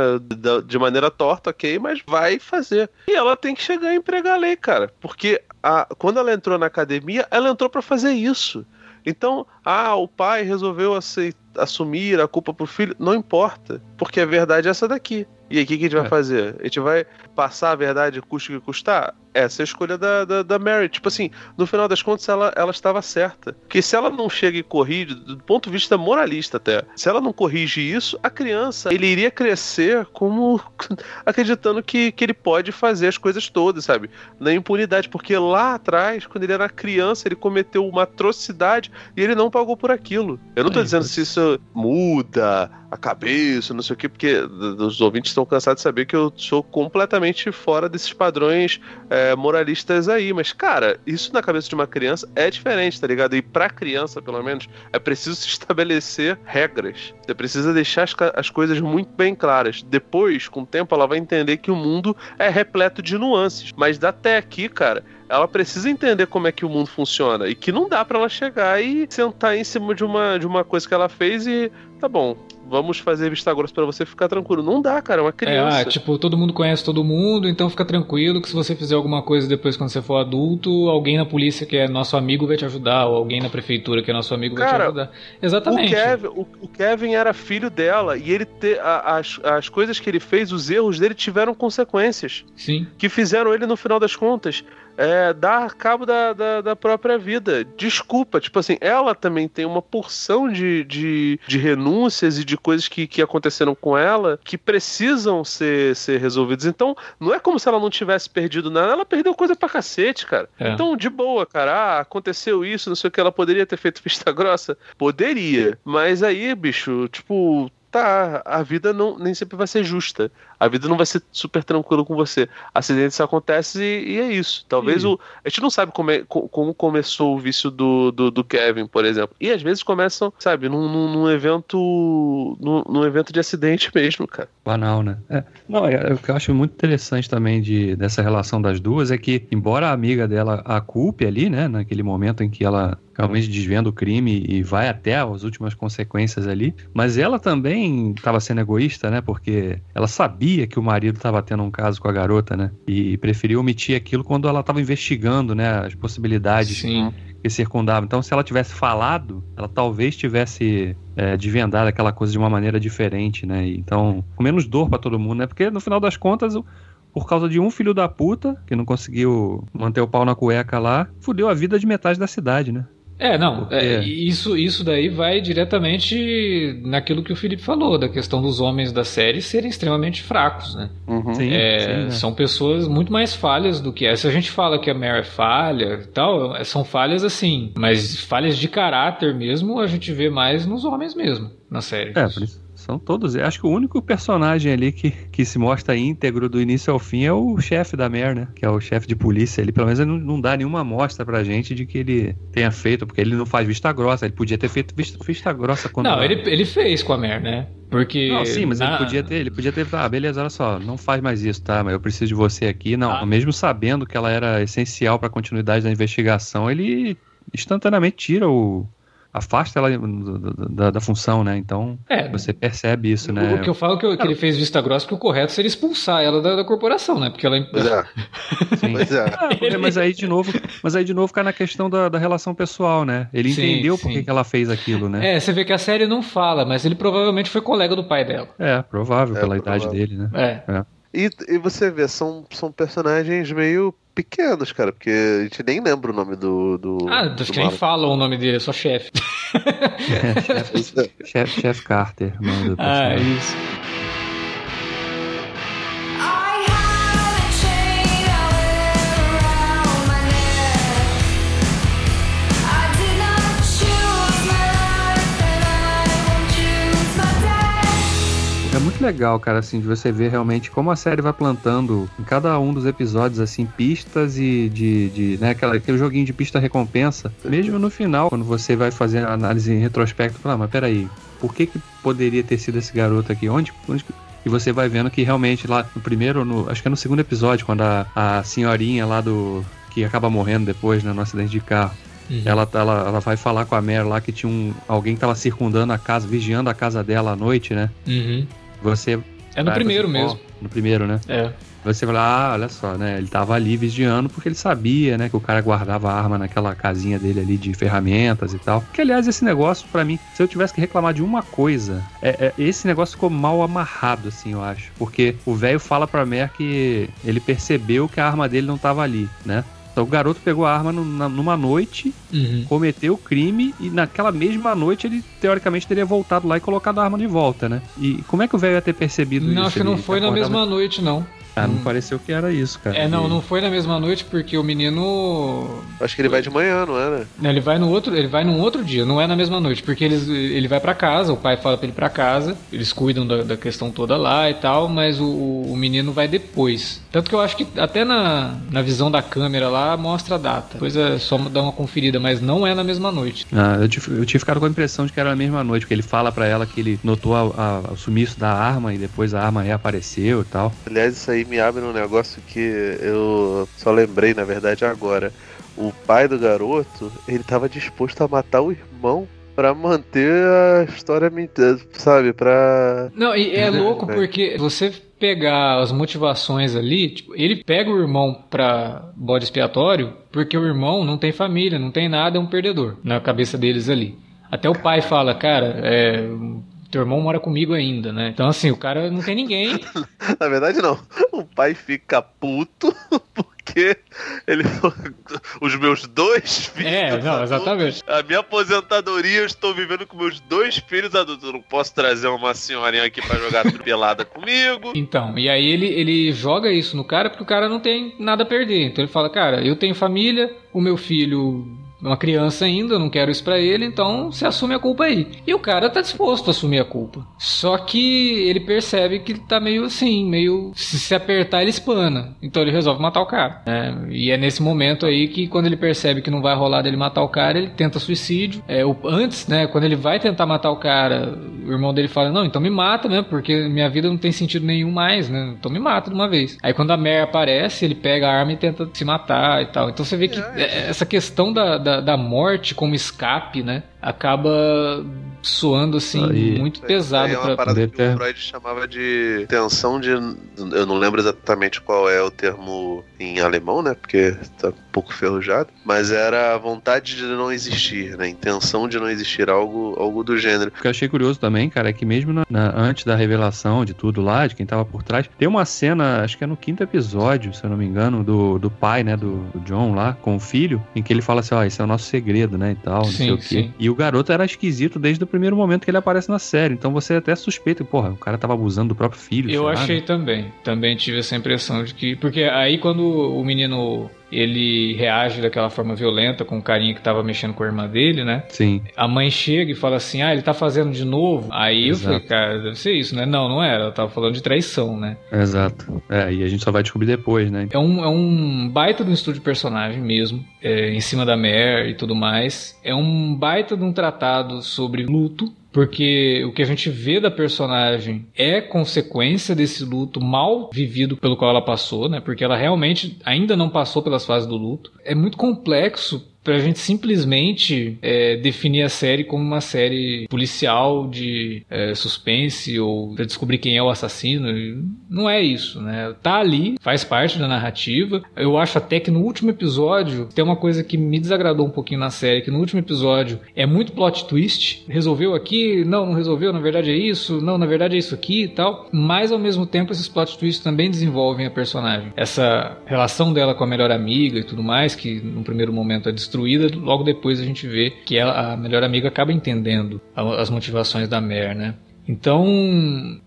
de maneira torta, ok, mas vai fazer. E ela tem que chegar e empregar a lei, cara, porque a, quando ela entrou na academia, ela entrou para fazer isso. Então, ah, o pai resolveu aceitar, assumir a culpa pro filho, não importa, porque a verdade é essa daqui. E aí, o que, que, a gente vai é. fazer? A gente vai passar a verdade, custe o que custar? Essa é a escolha da, da, da, Mary. Tipo assim, no final das contas, ela, ela estava certa. Porque se ela não chega e corrige, do ponto de vista moralista até, se ela não corrige isso, a criança, ele iria crescer como acreditando que, que ele pode fazer as coisas todas, sabe? Na impunidade. Porque lá atrás, quando ele era criança, ele cometeu uma atrocidade e ele não pagou por aquilo. Eu não tô é, dizendo se isso muda a cabeça, não sei o quê, porque os ouvintes estão cansados de saber que eu sou completamente fora desses padrões é, moralistas aí. Mas, cara, isso na cabeça de uma criança é diferente, tá ligado? E pra criança, pelo menos, é preciso se estabelecer regras. Você precisa deixar as, as coisas muito bem claras. Depois, com o tempo, ela vai entender que o mundo é repleto de nuances. Mas até aqui, cara, ela precisa entender como é que o mundo funciona e que não dá para ela chegar e sentar em cima de uma, de uma coisa que ela fez e tá bom, vamos fazer vista grossa para você ficar tranquilo. Não dá, cara, é uma criança. É, ah, tipo, todo mundo conhece todo mundo, então fica tranquilo que se você fizer alguma coisa depois quando você for adulto, alguém na polícia que é nosso amigo vai te ajudar, ou alguém na prefeitura que é nosso amigo cara, vai te ajudar. Exatamente. O Kevin, o, o Kevin era filho dela e ele te, a, as, as coisas que ele fez, os erros dele tiveram consequências. Sim. Que fizeram ele, no final das contas, é, dar cabo da, da, da, própria vida. Desculpa, tipo assim, ela também tem uma porção de, de, de renúncias e de coisas que, que aconteceram com ela que precisam ser, ser resolvidas. Então, não é como se ela não tivesse perdido nada, ela perdeu coisa pra cacete, cara. É. Então, de boa, cara, ah, aconteceu isso, não sei o que, ela poderia ter feito vista grossa? Poderia. Mas aí, bicho, tipo, tá, a vida não, nem sempre vai ser justa. A vida não vai ser super tranquila com você. Acidentes acontecem e, e é isso. Talvez o. A gente não sabe como, é, como começou o vício do, do, do, Kevin, por exemplo. E às vezes começam, sabe, num, num, num evento. Num, num, evento de acidente mesmo, cara. Banal, né? É. Não, é, o que eu acho muito interessante também de, dessa relação das duas é que, embora a amiga dela a culpe ali, né, naquele momento em que ela realmente desvenda o crime e vai até as últimas consequências ali. Mas ela também estava sendo egoísta, né? Porque ela sabia que o marido estava tendo um caso com a garota, né? E preferiu omitir aquilo quando ela estava investigando, né? As possibilidades Sim. que circundavam. Então, se ela tivesse falado, ela talvez tivesse é, desvendado aquela coisa de uma maneira diferente, né? Então, com menos dor para todo mundo, né? Porque no final das contas, por causa de um filho da puta que não conseguiu manter o pau na cueca lá, fudeu a vida de metade da cidade, né? É, não, é, isso, isso daí vai diretamente naquilo que o Felipe falou, da questão dos homens da série serem extremamente fracos, né? Uhum. Sim, é, sim, né? São pessoas muito mais falhas do que essa. A gente fala que a Mary é falha e tal, é, são falhas assim, mas falhas de caráter mesmo a gente vê mais nos homens mesmo, na série. É, por isso. São todos. Acho que o único personagem ali que, que se mostra íntegro do início ao fim é o chefe da Mer, né? Que é o chefe de polícia. Ele pelo menos não, não dá nenhuma amostra pra gente de que ele tenha feito, porque ele não faz vista grossa. Ele podia ter feito vista, vista grossa quando. Não, ele, ele fez com a Mer, né? Porque. Não, sim, mas ele podia ter, ele podia ter, ah, beleza, olha só, não faz mais isso, tá? Mas eu preciso de você aqui. Não, ah. mesmo sabendo que ela era essencial para a continuidade da investigação, ele instantaneamente tira o, afasta ela da, da, função, né? Então é, você percebe isso, né? O que eu falo que, que ele fez vista grossa que o correto seria expulsar ela da, da corporação, né? Porque ela. É. Sim. Pois é. Ah, mas aí de novo, mas aí de novo cai na questão da, da relação pessoal, né? Ele sim, entendeu por que ela fez aquilo, né? É, você vê que a série não fala, mas ele provavelmente foi colega do pai dela. É, provável, é, pela provável. idade dele, né? É. é. E, e você vê, são, são personagens meio pequenos, cara, porque a gente nem lembra o nome do. do ah, do que nem falam o nome dele, é só chefe. É, chefe chef Carter. Ah, isso. Muito legal, cara, assim, de você ver realmente como a série vai plantando em cada um dos episódios, assim, pistas e de, de né, aquela, aquele joguinho de pista recompensa. Mesmo no final, quando você vai fazer a análise em retrospecto, fala, ah, mas peraí, por que que poderia ter sido esse garoto aqui? Onde, onde e você vai vendo que realmente lá no primeiro, no, acho que é no segundo episódio, quando a, a senhorinha lá do. que acaba morrendo depois, né, no acidente de carro. Uhum. Ela, ela, ela vai falar com a Mary lá que tinha um, alguém que tava circundando a casa, vigiando a casa dela à noite, né? Uhum. Você. É no primeiro você, mesmo. no primeiro, né? É. Você fala, ah, olha só, né? Ele tava ali vigiando porque ele sabia, né? Que o cara guardava a arma naquela casinha dele ali de ferramentas e tal. Que, aliás, esse negócio, para mim, se eu tivesse que reclamar de uma coisa, é, é, esse negócio ficou mal amarrado, assim, eu acho. Porque o velho fala pra Mer que ele percebeu que a arma dele não tava ali, né? Então o garoto pegou a arma numa noite, uhum. cometeu o crime e naquela mesma noite ele teoricamente teria voltado lá e colocado a arma de volta, né? E como é que o velho ia ter percebido não, isso? Não, acho que não foi na mesma noite, não. Ah, não hum. pareceu que era isso, cara. É, não, não foi na mesma noite porque o menino. Acho que ele vai de manhã, não é, Não, ele vai no outro, ele vai num outro dia, não é na mesma noite, porque eles, ele vai para casa, o pai fala pra ele ir pra casa, eles cuidam da, da questão toda lá e tal, mas o, o, menino vai depois. Tanto que eu acho que até na, na visão da câmera lá mostra a data. Depois é só dar uma conferida, mas não é na mesma noite. Ah, eu, eu tinha ficado com a impressão de que era na mesma noite, porque ele fala para ela que ele notou a, a, o sumiço da arma e depois a arma reapareceu e tal. Aliás, isso aí me abre um negócio que eu só lembrei, na verdade, agora. O pai do garoto, ele tava disposto a matar o irmão para manter a história, sabe, pra... Não, e é louco porque você pegar as motivações ali, tipo, ele pega o irmão pra bode expiatório porque o irmão não tem família, não tem nada, é um perdedor na cabeça deles ali. Até o pai fala, cara, é, teu irmão mora comigo ainda, né? Então, assim, o cara não tem ninguém. Na verdade, não. O pai fica puto porque ele. Os meus dois filhos. É, não, adultos, exatamente. A minha aposentadoria, eu estou vivendo com meus dois filhos adultos. Eu não posso trazer uma senhorinha aqui para jogar pelada comigo. Então, e aí ele, ele joga isso no cara porque o cara não tem nada a perder. Então ele fala, cara, eu tenho família, o meu filho uma criança ainda, eu não quero isso para ele, então você assume a culpa aí. E o cara tá disposto a assumir a culpa. Só que ele percebe que tá meio assim, meio. Se se apertar, ele espana. Então ele resolve matar o cara. É, e é nesse momento aí que, quando ele percebe que não vai rolar dele matar o cara, ele tenta suicídio. É, o, antes, né, quando ele vai tentar matar o cara, o irmão dele fala: Não, então me mata, né? Porque minha vida não tem sentido nenhum mais, né? Então me mata de uma vez. Aí quando a Mary aparece, ele pega a arma e tenta se matar e tal. Então você vê que é, essa questão da, da da, morte como escape, né? Acaba soando assim aí, muito pesado. É uma parada que o Freud chamava de tensão de. Eu não lembro exatamente qual é o termo em alemão, né? Porque tá um pouco ferrujado. Mas era a vontade de não existir, né? Intenção de não existir, algo, algo do gênero. O que eu achei curioso também, cara, é que mesmo na, na, antes da revelação de tudo lá, de quem tava por trás, tem uma cena, acho que é no quinto episódio, se eu não me engano, do, do pai, né? Do, do John lá, com o filho, em que ele fala assim: ó, oh, esse é o nosso segredo, né? E tal, não sim, sei o quê. Sim. E o garoto era esquisito desde o primeiro momento que ele aparece na série. Então você até suspeita, porra, o cara tava abusando do próprio filho. Eu achei lá, né? também. Também tive essa impressão de que. Porque aí quando o menino ele reage daquela forma violenta com o carinha que tava mexendo com a irmã dele, né? Sim. A mãe chega e fala assim: ah, ele tá fazendo de novo. Aí Exato. eu falei, cara, deve ser isso, né? Não, não era. Ela tava falando de traição, né? Exato. É, e a gente só vai descobrir depois, né? É um, é um baita de um estudo de personagem mesmo, é, em cima da Mare e tudo mais. É um baita de um tratado sobre luto porque o que a gente vê da personagem é consequência desse luto mal vivido pelo qual ela passou, né? Porque ela realmente ainda não passou pelas fases do luto. É muito complexo pra gente simplesmente é, definir a série como uma série policial de é, suspense ou pra descobrir quem é o assassino. Não é isso, né? Tá ali, faz parte da narrativa. Eu acho até que no último episódio tem uma coisa que me desagradou um pouquinho na série, que no último episódio é muito plot twist. Resolveu aqui, não, não resolveu, na verdade é isso, não, na verdade é isso aqui e tal. Mas ao mesmo tempo esses plot twists também desenvolvem a personagem. Essa relação dela com a melhor amiga e tudo mais, que no primeiro momento é destruída, logo depois a gente vê que ela, a melhor amiga acaba entendendo as motivações da Mer, né? Então,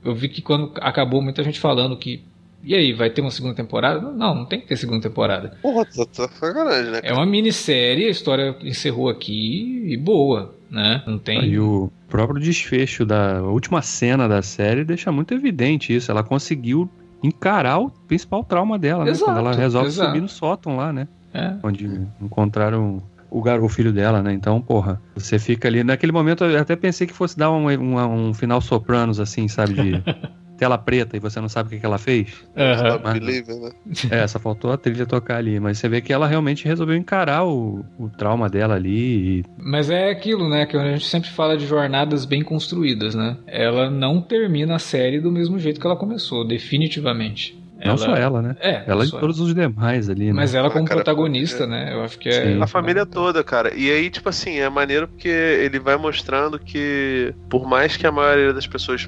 eu vi que quando acabou, muita gente falando que. E aí, vai ter uma segunda temporada? Não, não tem que ter segunda temporada. Porra, tá, sacanagem, né? É uma minissérie, a história encerrou aqui e boa, né? Não tem. E o próprio desfecho da última cena da série deixa muito evidente isso. Ela conseguiu encarar o principal trauma dela, né? Exato, Quando ela resolve exato. subir no sótão lá, né? É. Onde encontraram o, gar... o filho dela, né? Então, porra, você fica ali. Naquele momento eu até pensei que fosse dar um, um, um final sopranos, assim, sabe? De tela preta e você não sabe o que, que ela fez. Aham. Stop Believing, né? É, só faltou a trilha tocar ali. Mas você vê que ela realmente resolveu encarar o, o trauma dela ali. E... Mas é aquilo, né? Que a gente sempre fala de jornadas bem construídas, né? Ela não termina a série do mesmo jeito que ela começou, definitivamente. Não só ela, né? É, Ela e todos os demais ali, né? Mas ela Ah, como cara, protagonista, né? Eu acho que é. Sim. A família toda, cara. E aí, tipo assim, é maneiro porque ele vai mostrando que, por mais que a maioria das pessoas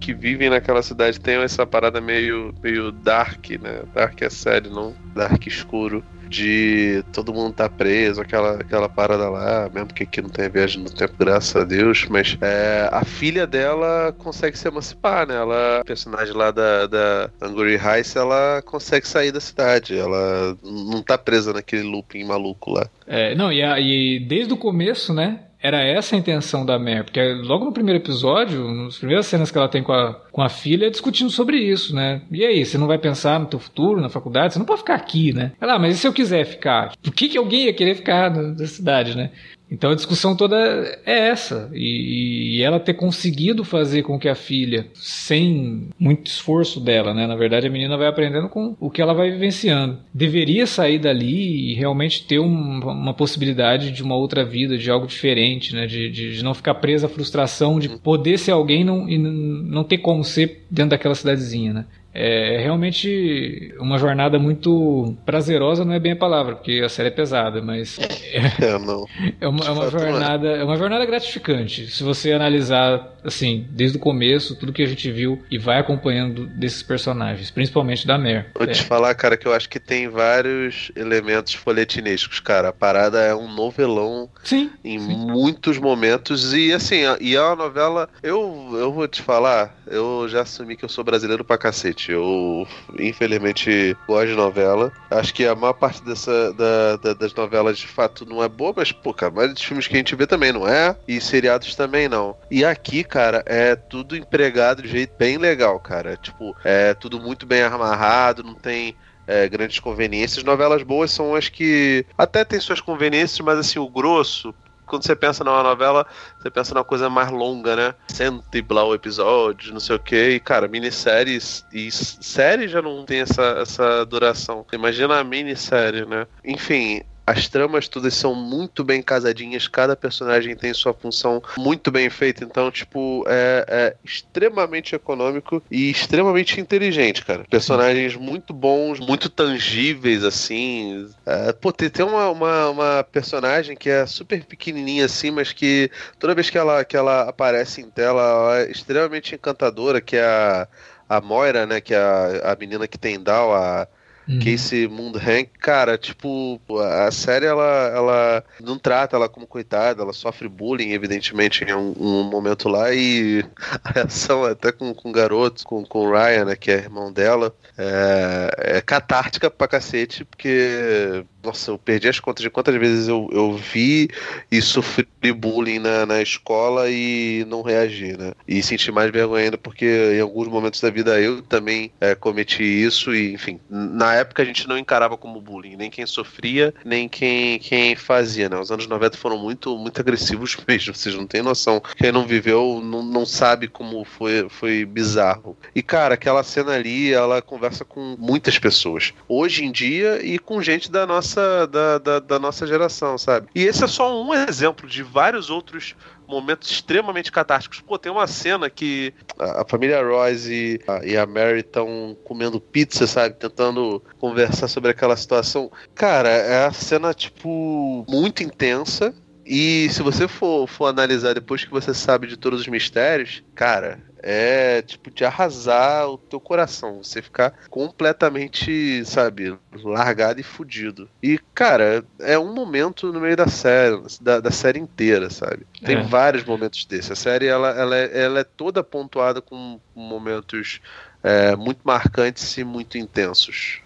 que vivem naquela cidade tenham essa parada meio, meio dark, né? Dark é sério, não dark escuro. De todo mundo tá preso, aquela, aquela parada lá, mesmo que aqui não tenha viagem no tempo, graças a Deus. Mas é, a filha dela consegue se emancipar, né? Ela, personagem lá da, da Angry Heist, ela consegue sair da cidade. Ela não tá presa naquele looping maluco lá. É, não, e, a- e desde o começo, né? Era essa a intenção da Mer, porque logo no primeiro episódio, nas primeiras cenas que ela tem com a, com a filha, é discutindo sobre isso, né? E aí, você não vai pensar no teu futuro, na faculdade? Você não pode ficar aqui, né? Ela, ah, mas e se eu quiser ficar? Por que, que alguém ia querer ficar na cidade, né? Então a discussão toda é essa. E, e ela ter conseguido fazer com que a filha, sem muito esforço dela, né? Na verdade, a menina vai aprendendo com o que ela vai vivenciando. Deveria sair dali e realmente ter um- uma possibilidade de uma outra vida, de algo diferente, né? De, de- de não ficar presa à frustração de poder ser alguém não, e não ter como ser dentro daquela cidadezinha, né? É realmente uma jornada muito prazerosa, não é bem a palavra, porque a série é pesada, mas É, é uma, é uma é. jornada, é uma jornada gratificante. Se você analisar assim, desde o começo, tudo que a gente viu e vai acompanhando desses personagens, principalmente da Mer. Vou te É. falar, cara, que eu acho que tem vários elementos folhetinescos, cara. A parada é um novelão Sim, em Sim. muitos momentos. E assim, e é uma novela. Eu, eu vou te falar, eu já assumi que eu sou brasileiro pra cacete. Eu, infelizmente, gosto de novela. Acho que a maior parte dessa, da- da- das novelas de fato não é boa, mas, pô, cara, maioria dos filmes que a gente vê também não é. E seriados também não. E aqui, cara, é tudo empregado de jeito bem legal, cara. Tipo, é tudo muito bem amarrado, não tem é, grandes conveniências. Novelas boas são as que até tem suas conveniências, mas assim, o grosso. Quando você pensa numa novela, você pensa numa coisa mais longa, né? Cento e blau episódios, não sei o que. E, cara, minisséries e série já não tem essa, essa duração. Imagina a minissérie, né? Enfim, as tramas todas são muito bem casadinhas, cada personagem tem sua função muito bem feita, então, tipo, é, é extremamente econômico e extremamente inteligente, cara. Personagens muito bons, muito tangíveis, assim. É, pô, tem, tem uma, uma, uma personagem que é super pequenininha, assim, mas que toda vez que ela, que ela aparece em tela, ela é extremamente encantadora, que é a, a Moira, né, que é a, a menina que tem Down, a Uhum. Casey Moonhank, cara, tipo, a série ela, ela não trata ela como coitada, ela sofre bullying, evidentemente, em um, um momento lá, e a reação até com, com o garoto, com, com o Ryan, né, que é irmão dela, é, é catártica pra cacete, porque, nossa, eu perdi as contas de quantas vezes eu, eu vi e sofri bullying na, na escola e não reagi, né? E senti mais vergonha ainda porque em alguns momentos da vida eu também é, cometi isso e, enfim, na época a gente não encarava como bullying, nem quem sofria, nem quem, quem fazia, né? Os anos 90 foram muito, muito agressivos mesmo, vocês não têm noção. Quem não viveu não, não sabe como foi, foi bizarro. E, cara, aquela cena ali, ela conversa com muitas pessoas. Hoje em dia e com gente da nossa, da, da, da nossa geração, sabe? E esse é só um exemplo de vários outros momentos extremamente catásticos. Pô, tem uma cena que a, a família Royce e a, e a Mary estão comendo pizza, sabe? Tentando conversar sobre aquela situação. Cara, é a cena, tipo, muito intensa. E se você for, for analisar depois que você sabe de todos os mistérios, cara, é tipo de arrasar o teu coração, você ficar completamente, sabe, largado e fudido. E, cara, é um momento no meio da série, da, da série inteira, sabe? Tem é. vários momentos desses. A série ela, ela, é, ela é toda pontuada com momentos é, muito marcantes e muito intensos.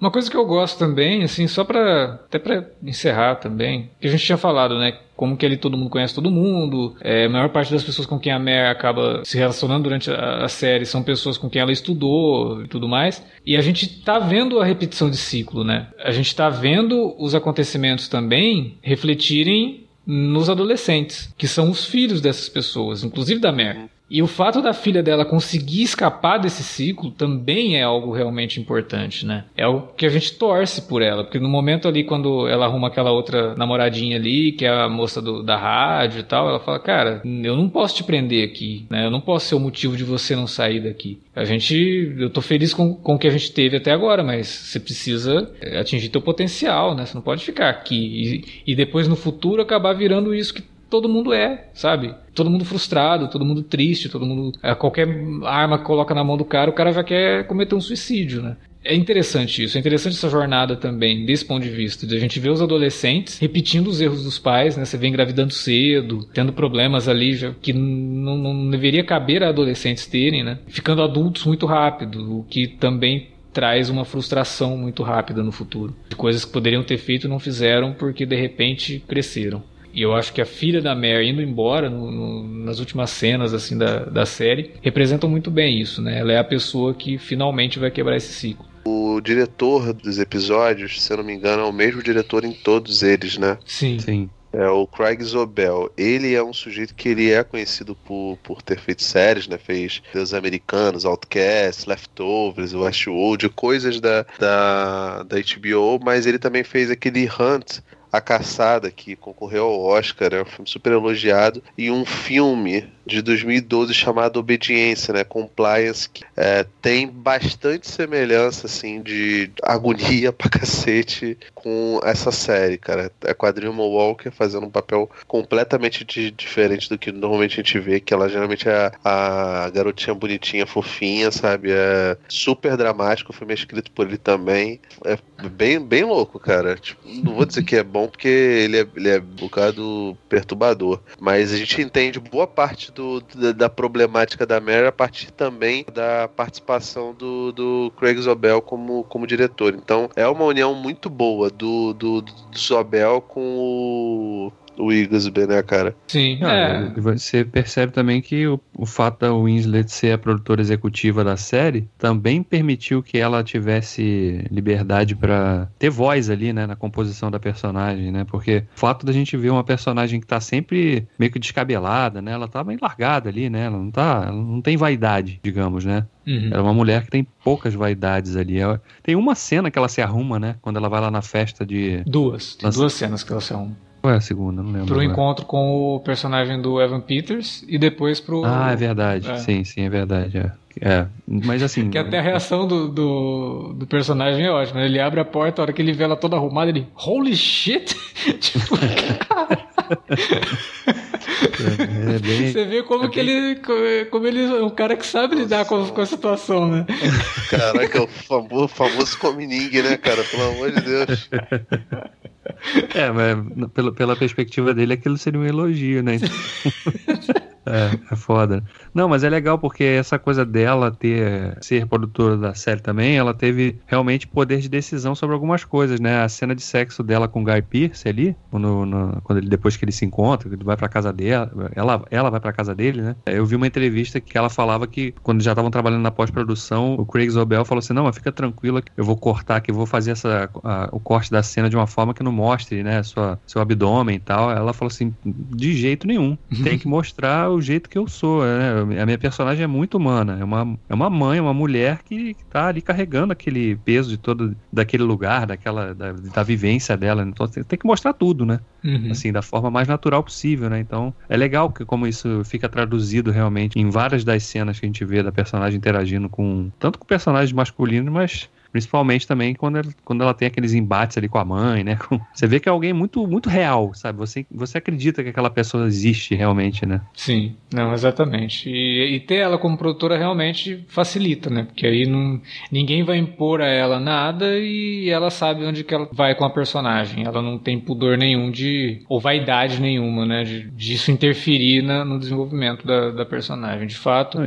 Uma coisa que eu gosto também, assim, só para até para encerrar também, que a gente tinha falado, né? Como que ali todo mundo conhece todo mundo, é, a maior parte das pessoas com quem a Mare acaba se relacionando durante a, a, série são pessoas com quem ela estudou e tudo mais. E a gente tá vendo a repetição de ciclo, né? A gente tá vendo os acontecimentos também refletirem nos adolescentes, que são os filhos dessas pessoas, inclusive da Mare. E o fato da filha dela conseguir escapar desse ciclo também é algo realmente importante, né? É algo que a gente torce por ela, porque no momento ali, quando ela arruma aquela outra namoradinha ali, que é a moça do, da rádio e tal, ela fala: Cara, eu não posso te prender aqui, né? Eu não posso ser o motivo de você não sair daqui. A gente, eu tô feliz com, com o que a gente teve até agora, mas você precisa atingir teu potencial, né? Você não pode ficar aqui e, e depois no futuro acabar virando isso que todo mundo é, sabe? Todo mundo frustrado, todo mundo triste, todo mundo. É, qualquer arma que coloca na mão do cara, o cara já quer cometer um suicídio, né? É interessante isso, é interessante essa jornada também, desse ponto de vista, de a gente ver os adolescentes repetindo os erros dos pais, né? Você vê engravidando cedo, tendo problemas ali que não, não deveria caber a adolescentes terem, né? Ficando adultos muito rápido, o que também traz uma frustração muito rápida no futuro. De coisas que poderiam ter feito não fizeram porque de repente cresceram. E eu acho que a filha da Mary indo embora no, no, nas últimas cenas assim da, da série representam muito bem isso, né? Ela é a pessoa que finalmente vai quebrar esse ciclo. O diretor dos episódios, se eu não me engano, é o mesmo diretor em todos eles, né? Sim. Sim. É o Craig Zobel. Ele é um sujeito que ele é conhecido por, por ter feito séries, né? Fez Deus Americanos, Outcast, Leftovers, Westworld, coisas da, da, da HBO, mas ele também fez aquele Hunt, a Caçada, que concorreu ao Oscar, é um filme super elogiado, e um filme de 2012 chamado Obediência, né? Compliance, que é, tem bastante semelhança, assim, de agonia pra cacete com essa série, cara. É Dream Walker fazendo um papel completamente de, diferente do que normalmente a gente vê, que ela geralmente é a, a garotinha bonitinha, fofinha, sabe? É super dramático, o filme é escrito por ele também. É bem, bem louco, cara. Tipo, não vou dizer que é bom, porque ele é, ele é um bocado perturbador, mas a gente entende boa parte do do, da, da, problemática da Mary a partir também da participação do, do Craig Zobel como, como diretor. Então é uma união muito boa do, do, do Zobel com o o Igsby, né, cara? Sim, ah, é. Você percebe também que o, o fato da Winslet ser a produtora executiva da série também permitiu que ela tivesse liberdade para ter voz ali, né, na composição da personagem, né? Porque o fato da gente ver uma personagem que tá sempre meio que descabelada, né? Ela tá bem largada ali, né? Ela não tá, ela não tem vaidade, digamos, né? Uhum. Ela é uma mulher que tem poucas vaidades ali. Ela, tem uma cena que ela se arruma, né? Quando ela vai lá na festa de. Duas. Tem duas cenas que ela se arruma. Qual é a segunda? Não lembro. Pro agora. encontro com o personagem do Evan Peters e depois pro. Ah, é verdade. É. Sim, sim, é verdade. É. é. Mas assim. que até a reação do, do, do, personagem é ótima. Ele abre a porta, a hora que ele vê ela toda arrumada, ele. Holy shit! tipo, É bem... Você vê como é que bem... ele. Como ele é um cara que sabe Nossa. lidar com, com a situação, né? Caraca, é o famoso, famoso come ninguém, né, cara? Pelo amor de Deus. É, mas pela, pela perspectiva dele, aquilo seria um elogio, né? É, é foda. Não, mas é legal porque essa coisa dela ter ser produtora da série também, ela teve realmente poder de decisão sobre algumas coisas, né? A cena de sexo dela com o Guy Pearce ali, no, no, quando ele depois que ele se encontra, ele vai para casa dela, ela, ela vai para casa dele, né? Eu vi uma entrevista que ela falava que quando já estavam trabalhando na pós-produção, o Craig Zobel falou assim: "Não, mas fica tranquila, eu vou cortar aqui, vou fazer essa a, o corte da cena de uma forma que não mostre, né, sua, seu abdômen e tal". Ela falou assim: "De jeito nenhum. Tem que mostrar o jeito que eu sou, né? A minha personagem é muito humana, é uma, é uma mãe, uma mulher que, que tá ali carregando aquele peso de todo daquele lugar, daquela da, da vivência dela. Então tem que mostrar tudo, né? Uhum. Assim, da forma mais natural possível, né? Então é legal que como isso fica traduzido realmente em várias das cenas que a gente vê da personagem interagindo com tanto com personagens masculinos, mas Principalmente também quando ela, quando ela tem aqueles embates ali com a mãe, né? Você vê que é alguém muito, muito real, sabe? Você, você acredita que aquela pessoa existe realmente, né? Sim, não, exatamente. E, e ter ela como produtora realmente facilita, né? Porque aí não, ninguém vai impor a ela nada e ela sabe onde que ela vai com a personagem. Ela não tem pudor nenhum de. ou vaidade nenhuma, né? De, disso interferir na, no desenvolvimento da, da personagem. De fato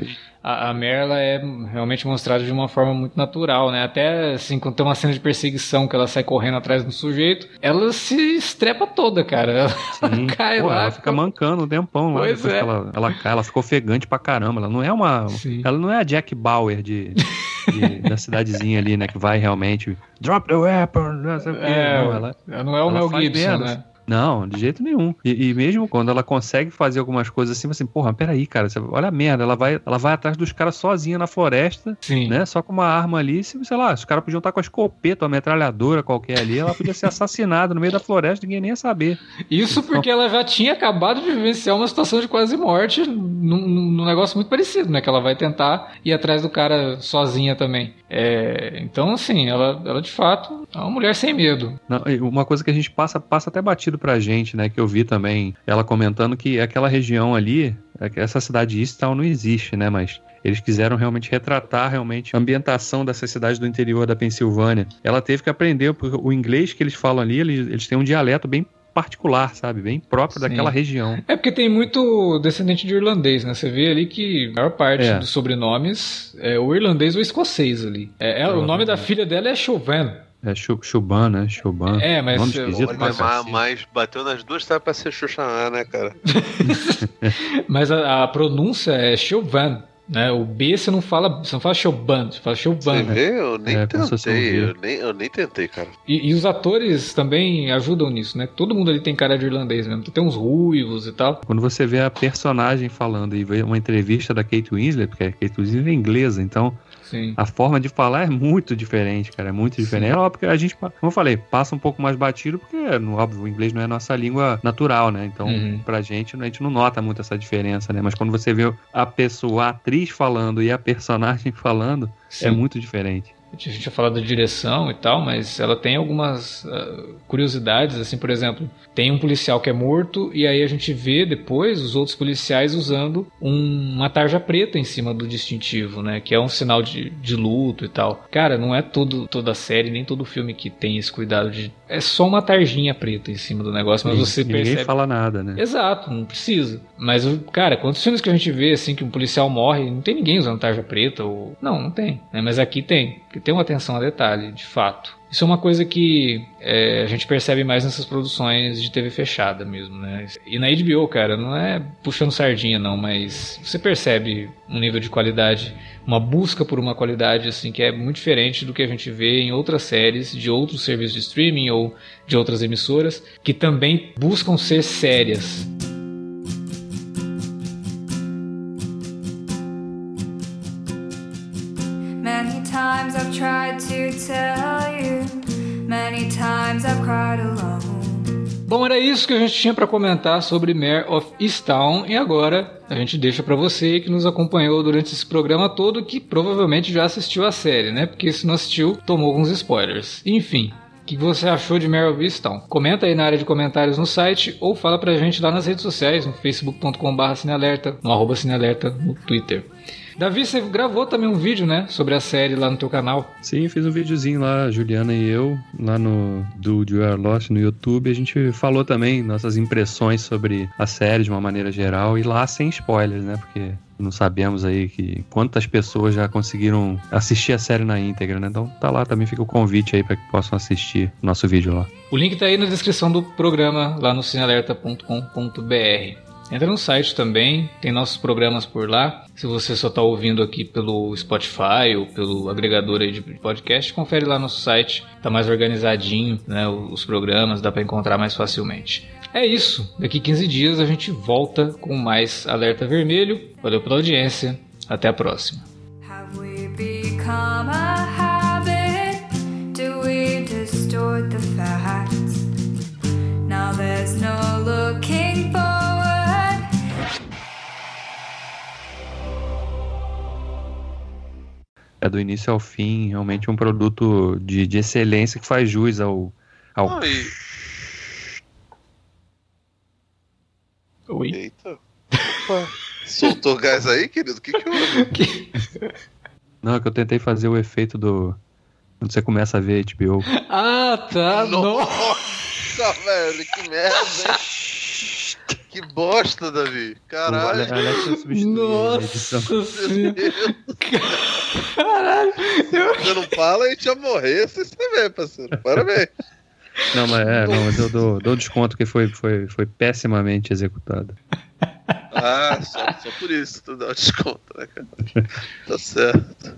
a, a Merla é realmente mostrada de uma forma muito natural, né? Até assim, quando tem uma cena de perseguição que ela sai correndo atrás do sujeito, ela se estrepa toda, cara. Ela Sim. cai Pô, lá. Ela fica mancando um tempão lá. Pois é. que ela, ela cai, ela ficou ofegante pra caramba. Ela não é uma. Sim. Ela não é a Jack Bauer de. de da cidadezinha ali, né? Que vai realmente. Drop the weapon! Não, sei é, não, ela, ela não é o Mel Gibson, né? Não, de jeito nenhum. E, e, mesmo quando ela consegue fazer algumas coisas assim, assim, porra, peraí, cara, você, olha a merda, ela vai, ela vai atrás dos caras sozinha na floresta, Sim. né? Só com uma arma ali, se, sei lá, os caras podiam estar com a escopeta, uma metralhadora qualquer ali, ela podia ser assassinada no meio da floresta, ninguém nem ia saber. Isso então... porque ela já tinha acabado de vivenciar uma situação de quase morte num, num negócio muito parecido, né? Que ela vai tentar ir atrás do cara sozinha também. É, então, assim, ela, ela de fato é uma mulher sem medo. Não, uma coisa que a gente passa, passa até batido pra gente, né? Que eu vi também ela comentando que aquela região ali, essa cidade Easttown não existe, né? Mas eles quiseram realmente retratar realmente a ambientação dessa cidade do interior da Pensilvânia. Ela teve que aprender, porque o inglês que eles falam ali, eles, eles têm um dialeto bem particular, sabe? Bem próprio Sim. daquela região. É porque tem muito descendente de irlandês, né? Você vê ali que a maior parte é. dos sobrenomes é o irlandês ou escocês ali. É, é o nome da filha dela é Chauvin. É Chuban, né? Chuban. É, mas. Nome esquisito mas, mas bateu nas duas, sabe pra ser Xuxaná, né, cara? mas a, a, pronúncia é Chauvin. Né? O B você não fala, você não fala Choban, você fala Choban. Você né? vê? Eu nem é, tentei, eu nem, eu nem tentei, cara. E, e, os atores também ajudam nisso, né? Todo mundo ali tem cara de irlandês mesmo. Tem uns ruivos e tal. Quando você vê a personagem falando e vê uma entrevista da Kate Winslet, porque a Kate Winslet é inglesa, então Sim. A forma de falar é muito diferente, cara. É muito diferente. Sim. É óbvio que a gente, como eu falei, passa um pouco mais batido, porque, óbvio, o inglês não é a nossa língua natural, né? Então, uhum. pra gente, a gente não nota muito essa diferença, né? Mas quando você vê a pessoa, a atriz falando e a personagem falando, é Sim. é muito diferente a gente tinha falado da direção e tal, mas ela tem algumas uh, curiosidades, assim, por exemplo, tem um policial que é morto e aí a gente vê depois os outros policiais usando um, uma tarja preta em cima do distintivo, né, que é um sinal de, de luto e tal. Cara, não é todo, toda a série, nem todo filme que tem esse cuidado de... É só uma tarjinha preta em cima do negócio, mas Sim, você ninguém percebe... Ninguém fala nada, né? Exato, não precisa. Mas, cara, quantos filmes que a gente vê, assim, que um policial morre, não tem ninguém usando tarja preta ou... Não, não tem, né? Mas aqui tem que tem uma atenção a detalhe, de fato. Isso é uma coisa que é, a gente percebe mais nessas produções de TV fechada mesmo, né? E na HBO, cara, não é puxando sardinha não, mas você percebe um nível de qualidade, uma busca por uma qualidade assim que é muito diferente do que a gente vê em outras séries de outros serviços de streaming ou de outras emissoras que também buscam ser sérias. Tell you, many times I've cried alone. Bom, era isso que a gente tinha para comentar sobre Mare of Easttown e agora a gente deixa para você que nos acompanhou durante esse programa todo que provavelmente já assistiu a série, né? Porque se não assistiu, tomou alguns spoilers. Enfim, o que você achou de Mare of Easttown? Comenta aí na área de comentários no site ou fala pra gente lá nas redes sociais, no facebook.com.br no arroba cinealerta, no Twitter. Davi, você gravou também um vídeo, né? Sobre a série lá no teu canal. Sim, fiz um videozinho lá, Juliana e eu, lá no do You Are Lost no YouTube. A gente falou também nossas impressões sobre a série de uma maneira geral e lá sem spoilers, né? Porque não sabemos aí que quantas pessoas já conseguiram assistir a série na íntegra, né? Então tá lá também fica o convite aí para que possam assistir nosso vídeo lá. O link tá aí na descrição do programa lá no cinealerta.com.br. Entra no site também, tem nossos programas por lá. Se você só está ouvindo aqui pelo Spotify ou pelo agregador de podcast, confere lá no site. Tá mais organizadinho, né? Os programas dá para encontrar mais facilmente. É isso. Daqui 15 dias a gente volta com mais Alerta Vermelho. Valeu pela audiência. Até a próxima. Distort the facts? É do início ao fim, realmente um produto de, de excelência que faz jus ao. ao... Oi. Oi. Eita. Opa. Soltou gás aí, querido? O que que houve? Que... Não, é que eu tentei fazer o efeito do. Quando você começa a ver HBO. Ah, tá. Nossa, velho, que merda, hein? Que bosta, Davi. Caralho. Nossa Caralho. Você não fala, a gente ia morrer sem saber, parceiro. Parabéns. Não, mas é, não, mas eu dou, dou desconto que foi, foi, foi pessimamente executado. Ah, só, só por isso tu dá o desconto, né, cara? Tá certo.